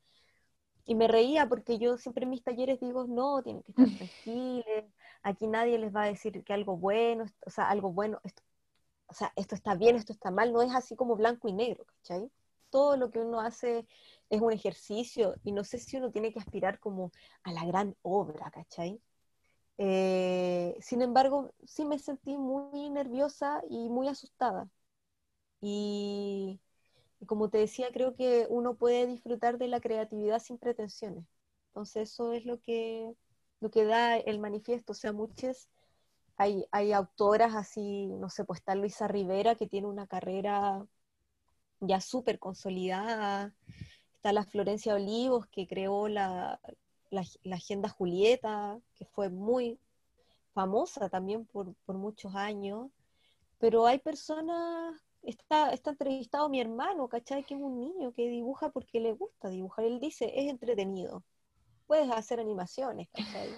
y me reía porque yo siempre en mis talleres digo, no, tienen que estar tranquilos, aquí nadie les va a decir que algo bueno, o sea, algo bueno, esto, o sea, esto está bien, esto está mal, no es así como blanco y negro, ¿cachai? Todo lo que uno hace es un ejercicio y no sé si uno tiene que aspirar como a la gran obra, ¿cachai? Eh, sin embargo, sí me sentí muy nerviosa y muy asustada. Y, y como te decía, creo que uno puede disfrutar de la creatividad sin pretensiones. Entonces eso es lo que, lo que da el manifiesto. O sea, muchas, hay, hay autoras así, no sé, pues está Luisa Rivera que tiene una carrera ya súper consolidada. Está la Florencia Olivos que creó la, la, Agenda Julieta, que fue muy famosa también por, por muchos años. Pero hay personas está, está entrevistado mi hermano, ¿cachai? Que es un niño que dibuja porque le gusta dibujar. Él dice, es entretenido. Puedes hacer animaciones, ¿cachai?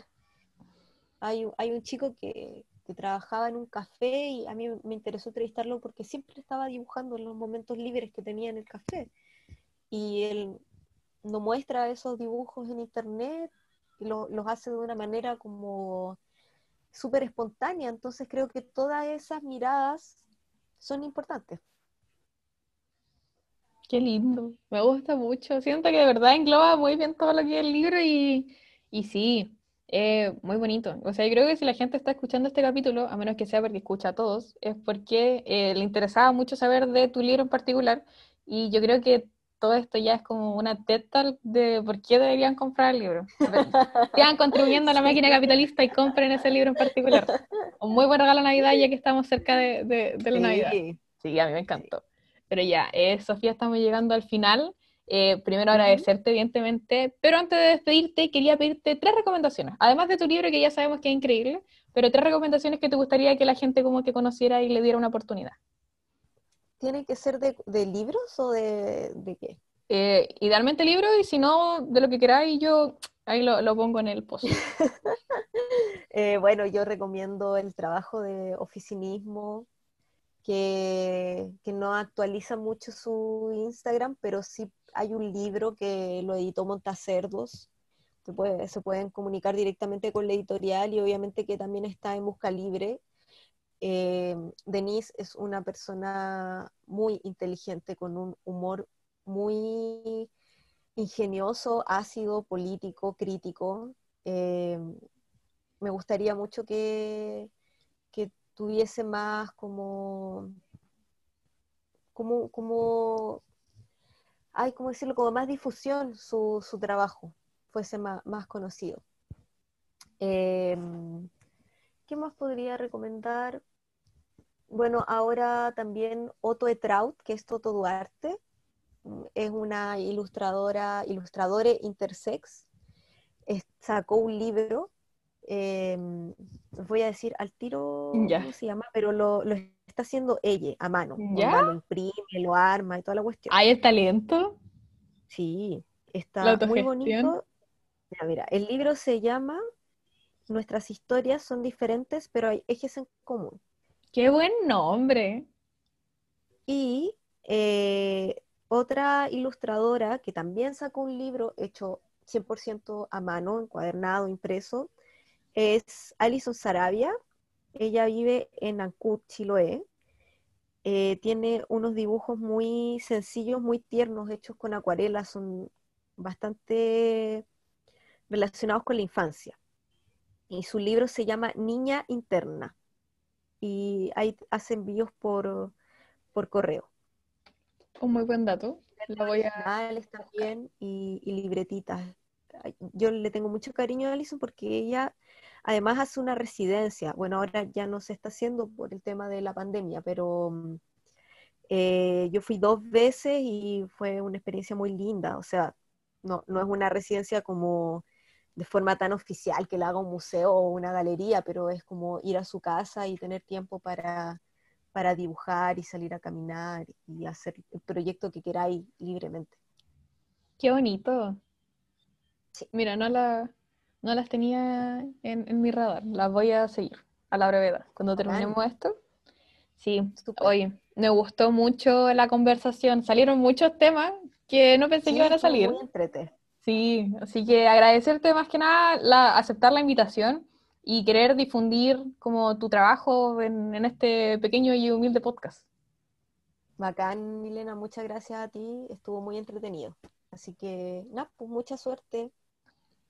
Hay, hay un chico que, que trabajaba en un café y a mí me interesó entrevistarlo porque siempre estaba dibujando en los momentos libres que tenía en el café. Y él no muestra esos dibujos en internet y los hace de una manera como súper espontánea, entonces creo que todas esas miradas son importantes. Qué lindo, me gusta mucho. Siento que de verdad engloba muy bien todo lo que es el libro y, y sí, muy bonito. O sea, yo creo que si la gente está escuchando este capítulo, a menos que sea porque escucha a todos, es porque eh, le interesaba mucho saber de tu libro en particular. Y yo creo que todo esto ya es como una TED de por qué deberían comprar el libro. Sigan contribuyendo a la máquina capitalista y compren ese libro en particular. Un muy buen regalo de Navidad ya que estamos cerca de, de, la Navidad. Sí, a mí me encantó. Pero ya, eh, Sofía, estamos llegando al final. Eh, primero agradecerte, evidentemente, pero antes de despedirte, quería pedirte tres recomendaciones, además de tu libro que ya sabemos que es increíble, pero tres recomendaciones que te gustaría que la gente como que conociera y le diera una oportunidad. ¿Tiene que ser de, libros o de, qué? Eh, idealmente libros y si no, de lo que queráis, yo ahí lo, pongo en el post. Eh, bueno, yo recomiendo el trabajo de oficinismo, que, que, no actualiza mucho su Instagram, pero sí hay un libro que lo editó Montacerdos, se, puede, se pueden comunicar directamente con la editorial y obviamente que también está en Busca Libre. Eh, Denise es una persona muy inteligente, con un humor muy ingenioso, ácido, político, crítico. Eh, me gustaría mucho que, tuviese más como, como, como como decirlo, como más difusión su, trabajo, fuese más, conocido. Em, ¿Qué más podría recomendar? Bueno, ahora también Otto Etraut, que es Toto Duarte, es una ilustradora, ilustradora intersex, sacó un libro, eh, voy a decir al tiro cómo se llama, pero lo, lo está haciendo ella a mano. ¿Ya? Lo imprime, lo arma y toda la cuestión. ¿Hay el talento? Sí, está muy bonito. Mira, mira, el libro se llama Nuestras historias son diferentes, pero hay ejes en común. ¡Qué buen nombre! Y eh, otra ilustradora que también sacó un libro hecho 100% a mano, encuadernado, impreso, es Alison Sarabia, ella vive en Ancud, Chiloé. Eh, tiene unos dibujos muy sencillos, muy tiernos, hechos con acuarelas, son bastante relacionados con la infancia. Y su libro se llama Niña Interna. Y ahí hace envíos por, por correo. Un muy buen dato. Lo voy a... también y, y libretitas. Yo le tengo mucho cariño a Alison porque ella Además hace una residencia, bueno, ahora ya no se está haciendo por el tema de la pandemia, pero mm, eh, yo fui dos veces y fue una experiencia muy linda, o sea, no, no es una residencia como de forma tan oficial que la haga un museo o una galería, pero es como ir a su casa y tener tiempo para, para dibujar y salir a caminar y hacer el proyecto que queráis libremente. Qué bonito. Sí. Mira, no la, no las tenía en, mi radar, las voy a seguir a la brevedad. Cuando terminemos esto, sí, me gustó mucho la conversación, salieron muchos temas que no pensé que iban a salir. Muy Sí, así que agradecerte más que nada la, aceptar la invitación y querer difundir como tu trabajo en, en este pequeño y humilde podcast. Bacán, Milena, muchas gracias a ti, estuvo muy entretenido. Así que, nada, pues mucha suerte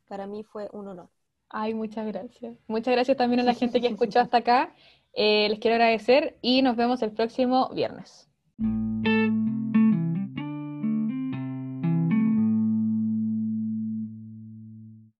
para mí fue un honor. Ay, muchas gracias. Muchas gracias también a la gente que escuchó hasta acá. Eh, les quiero agradecer y nos vemos el próximo viernes.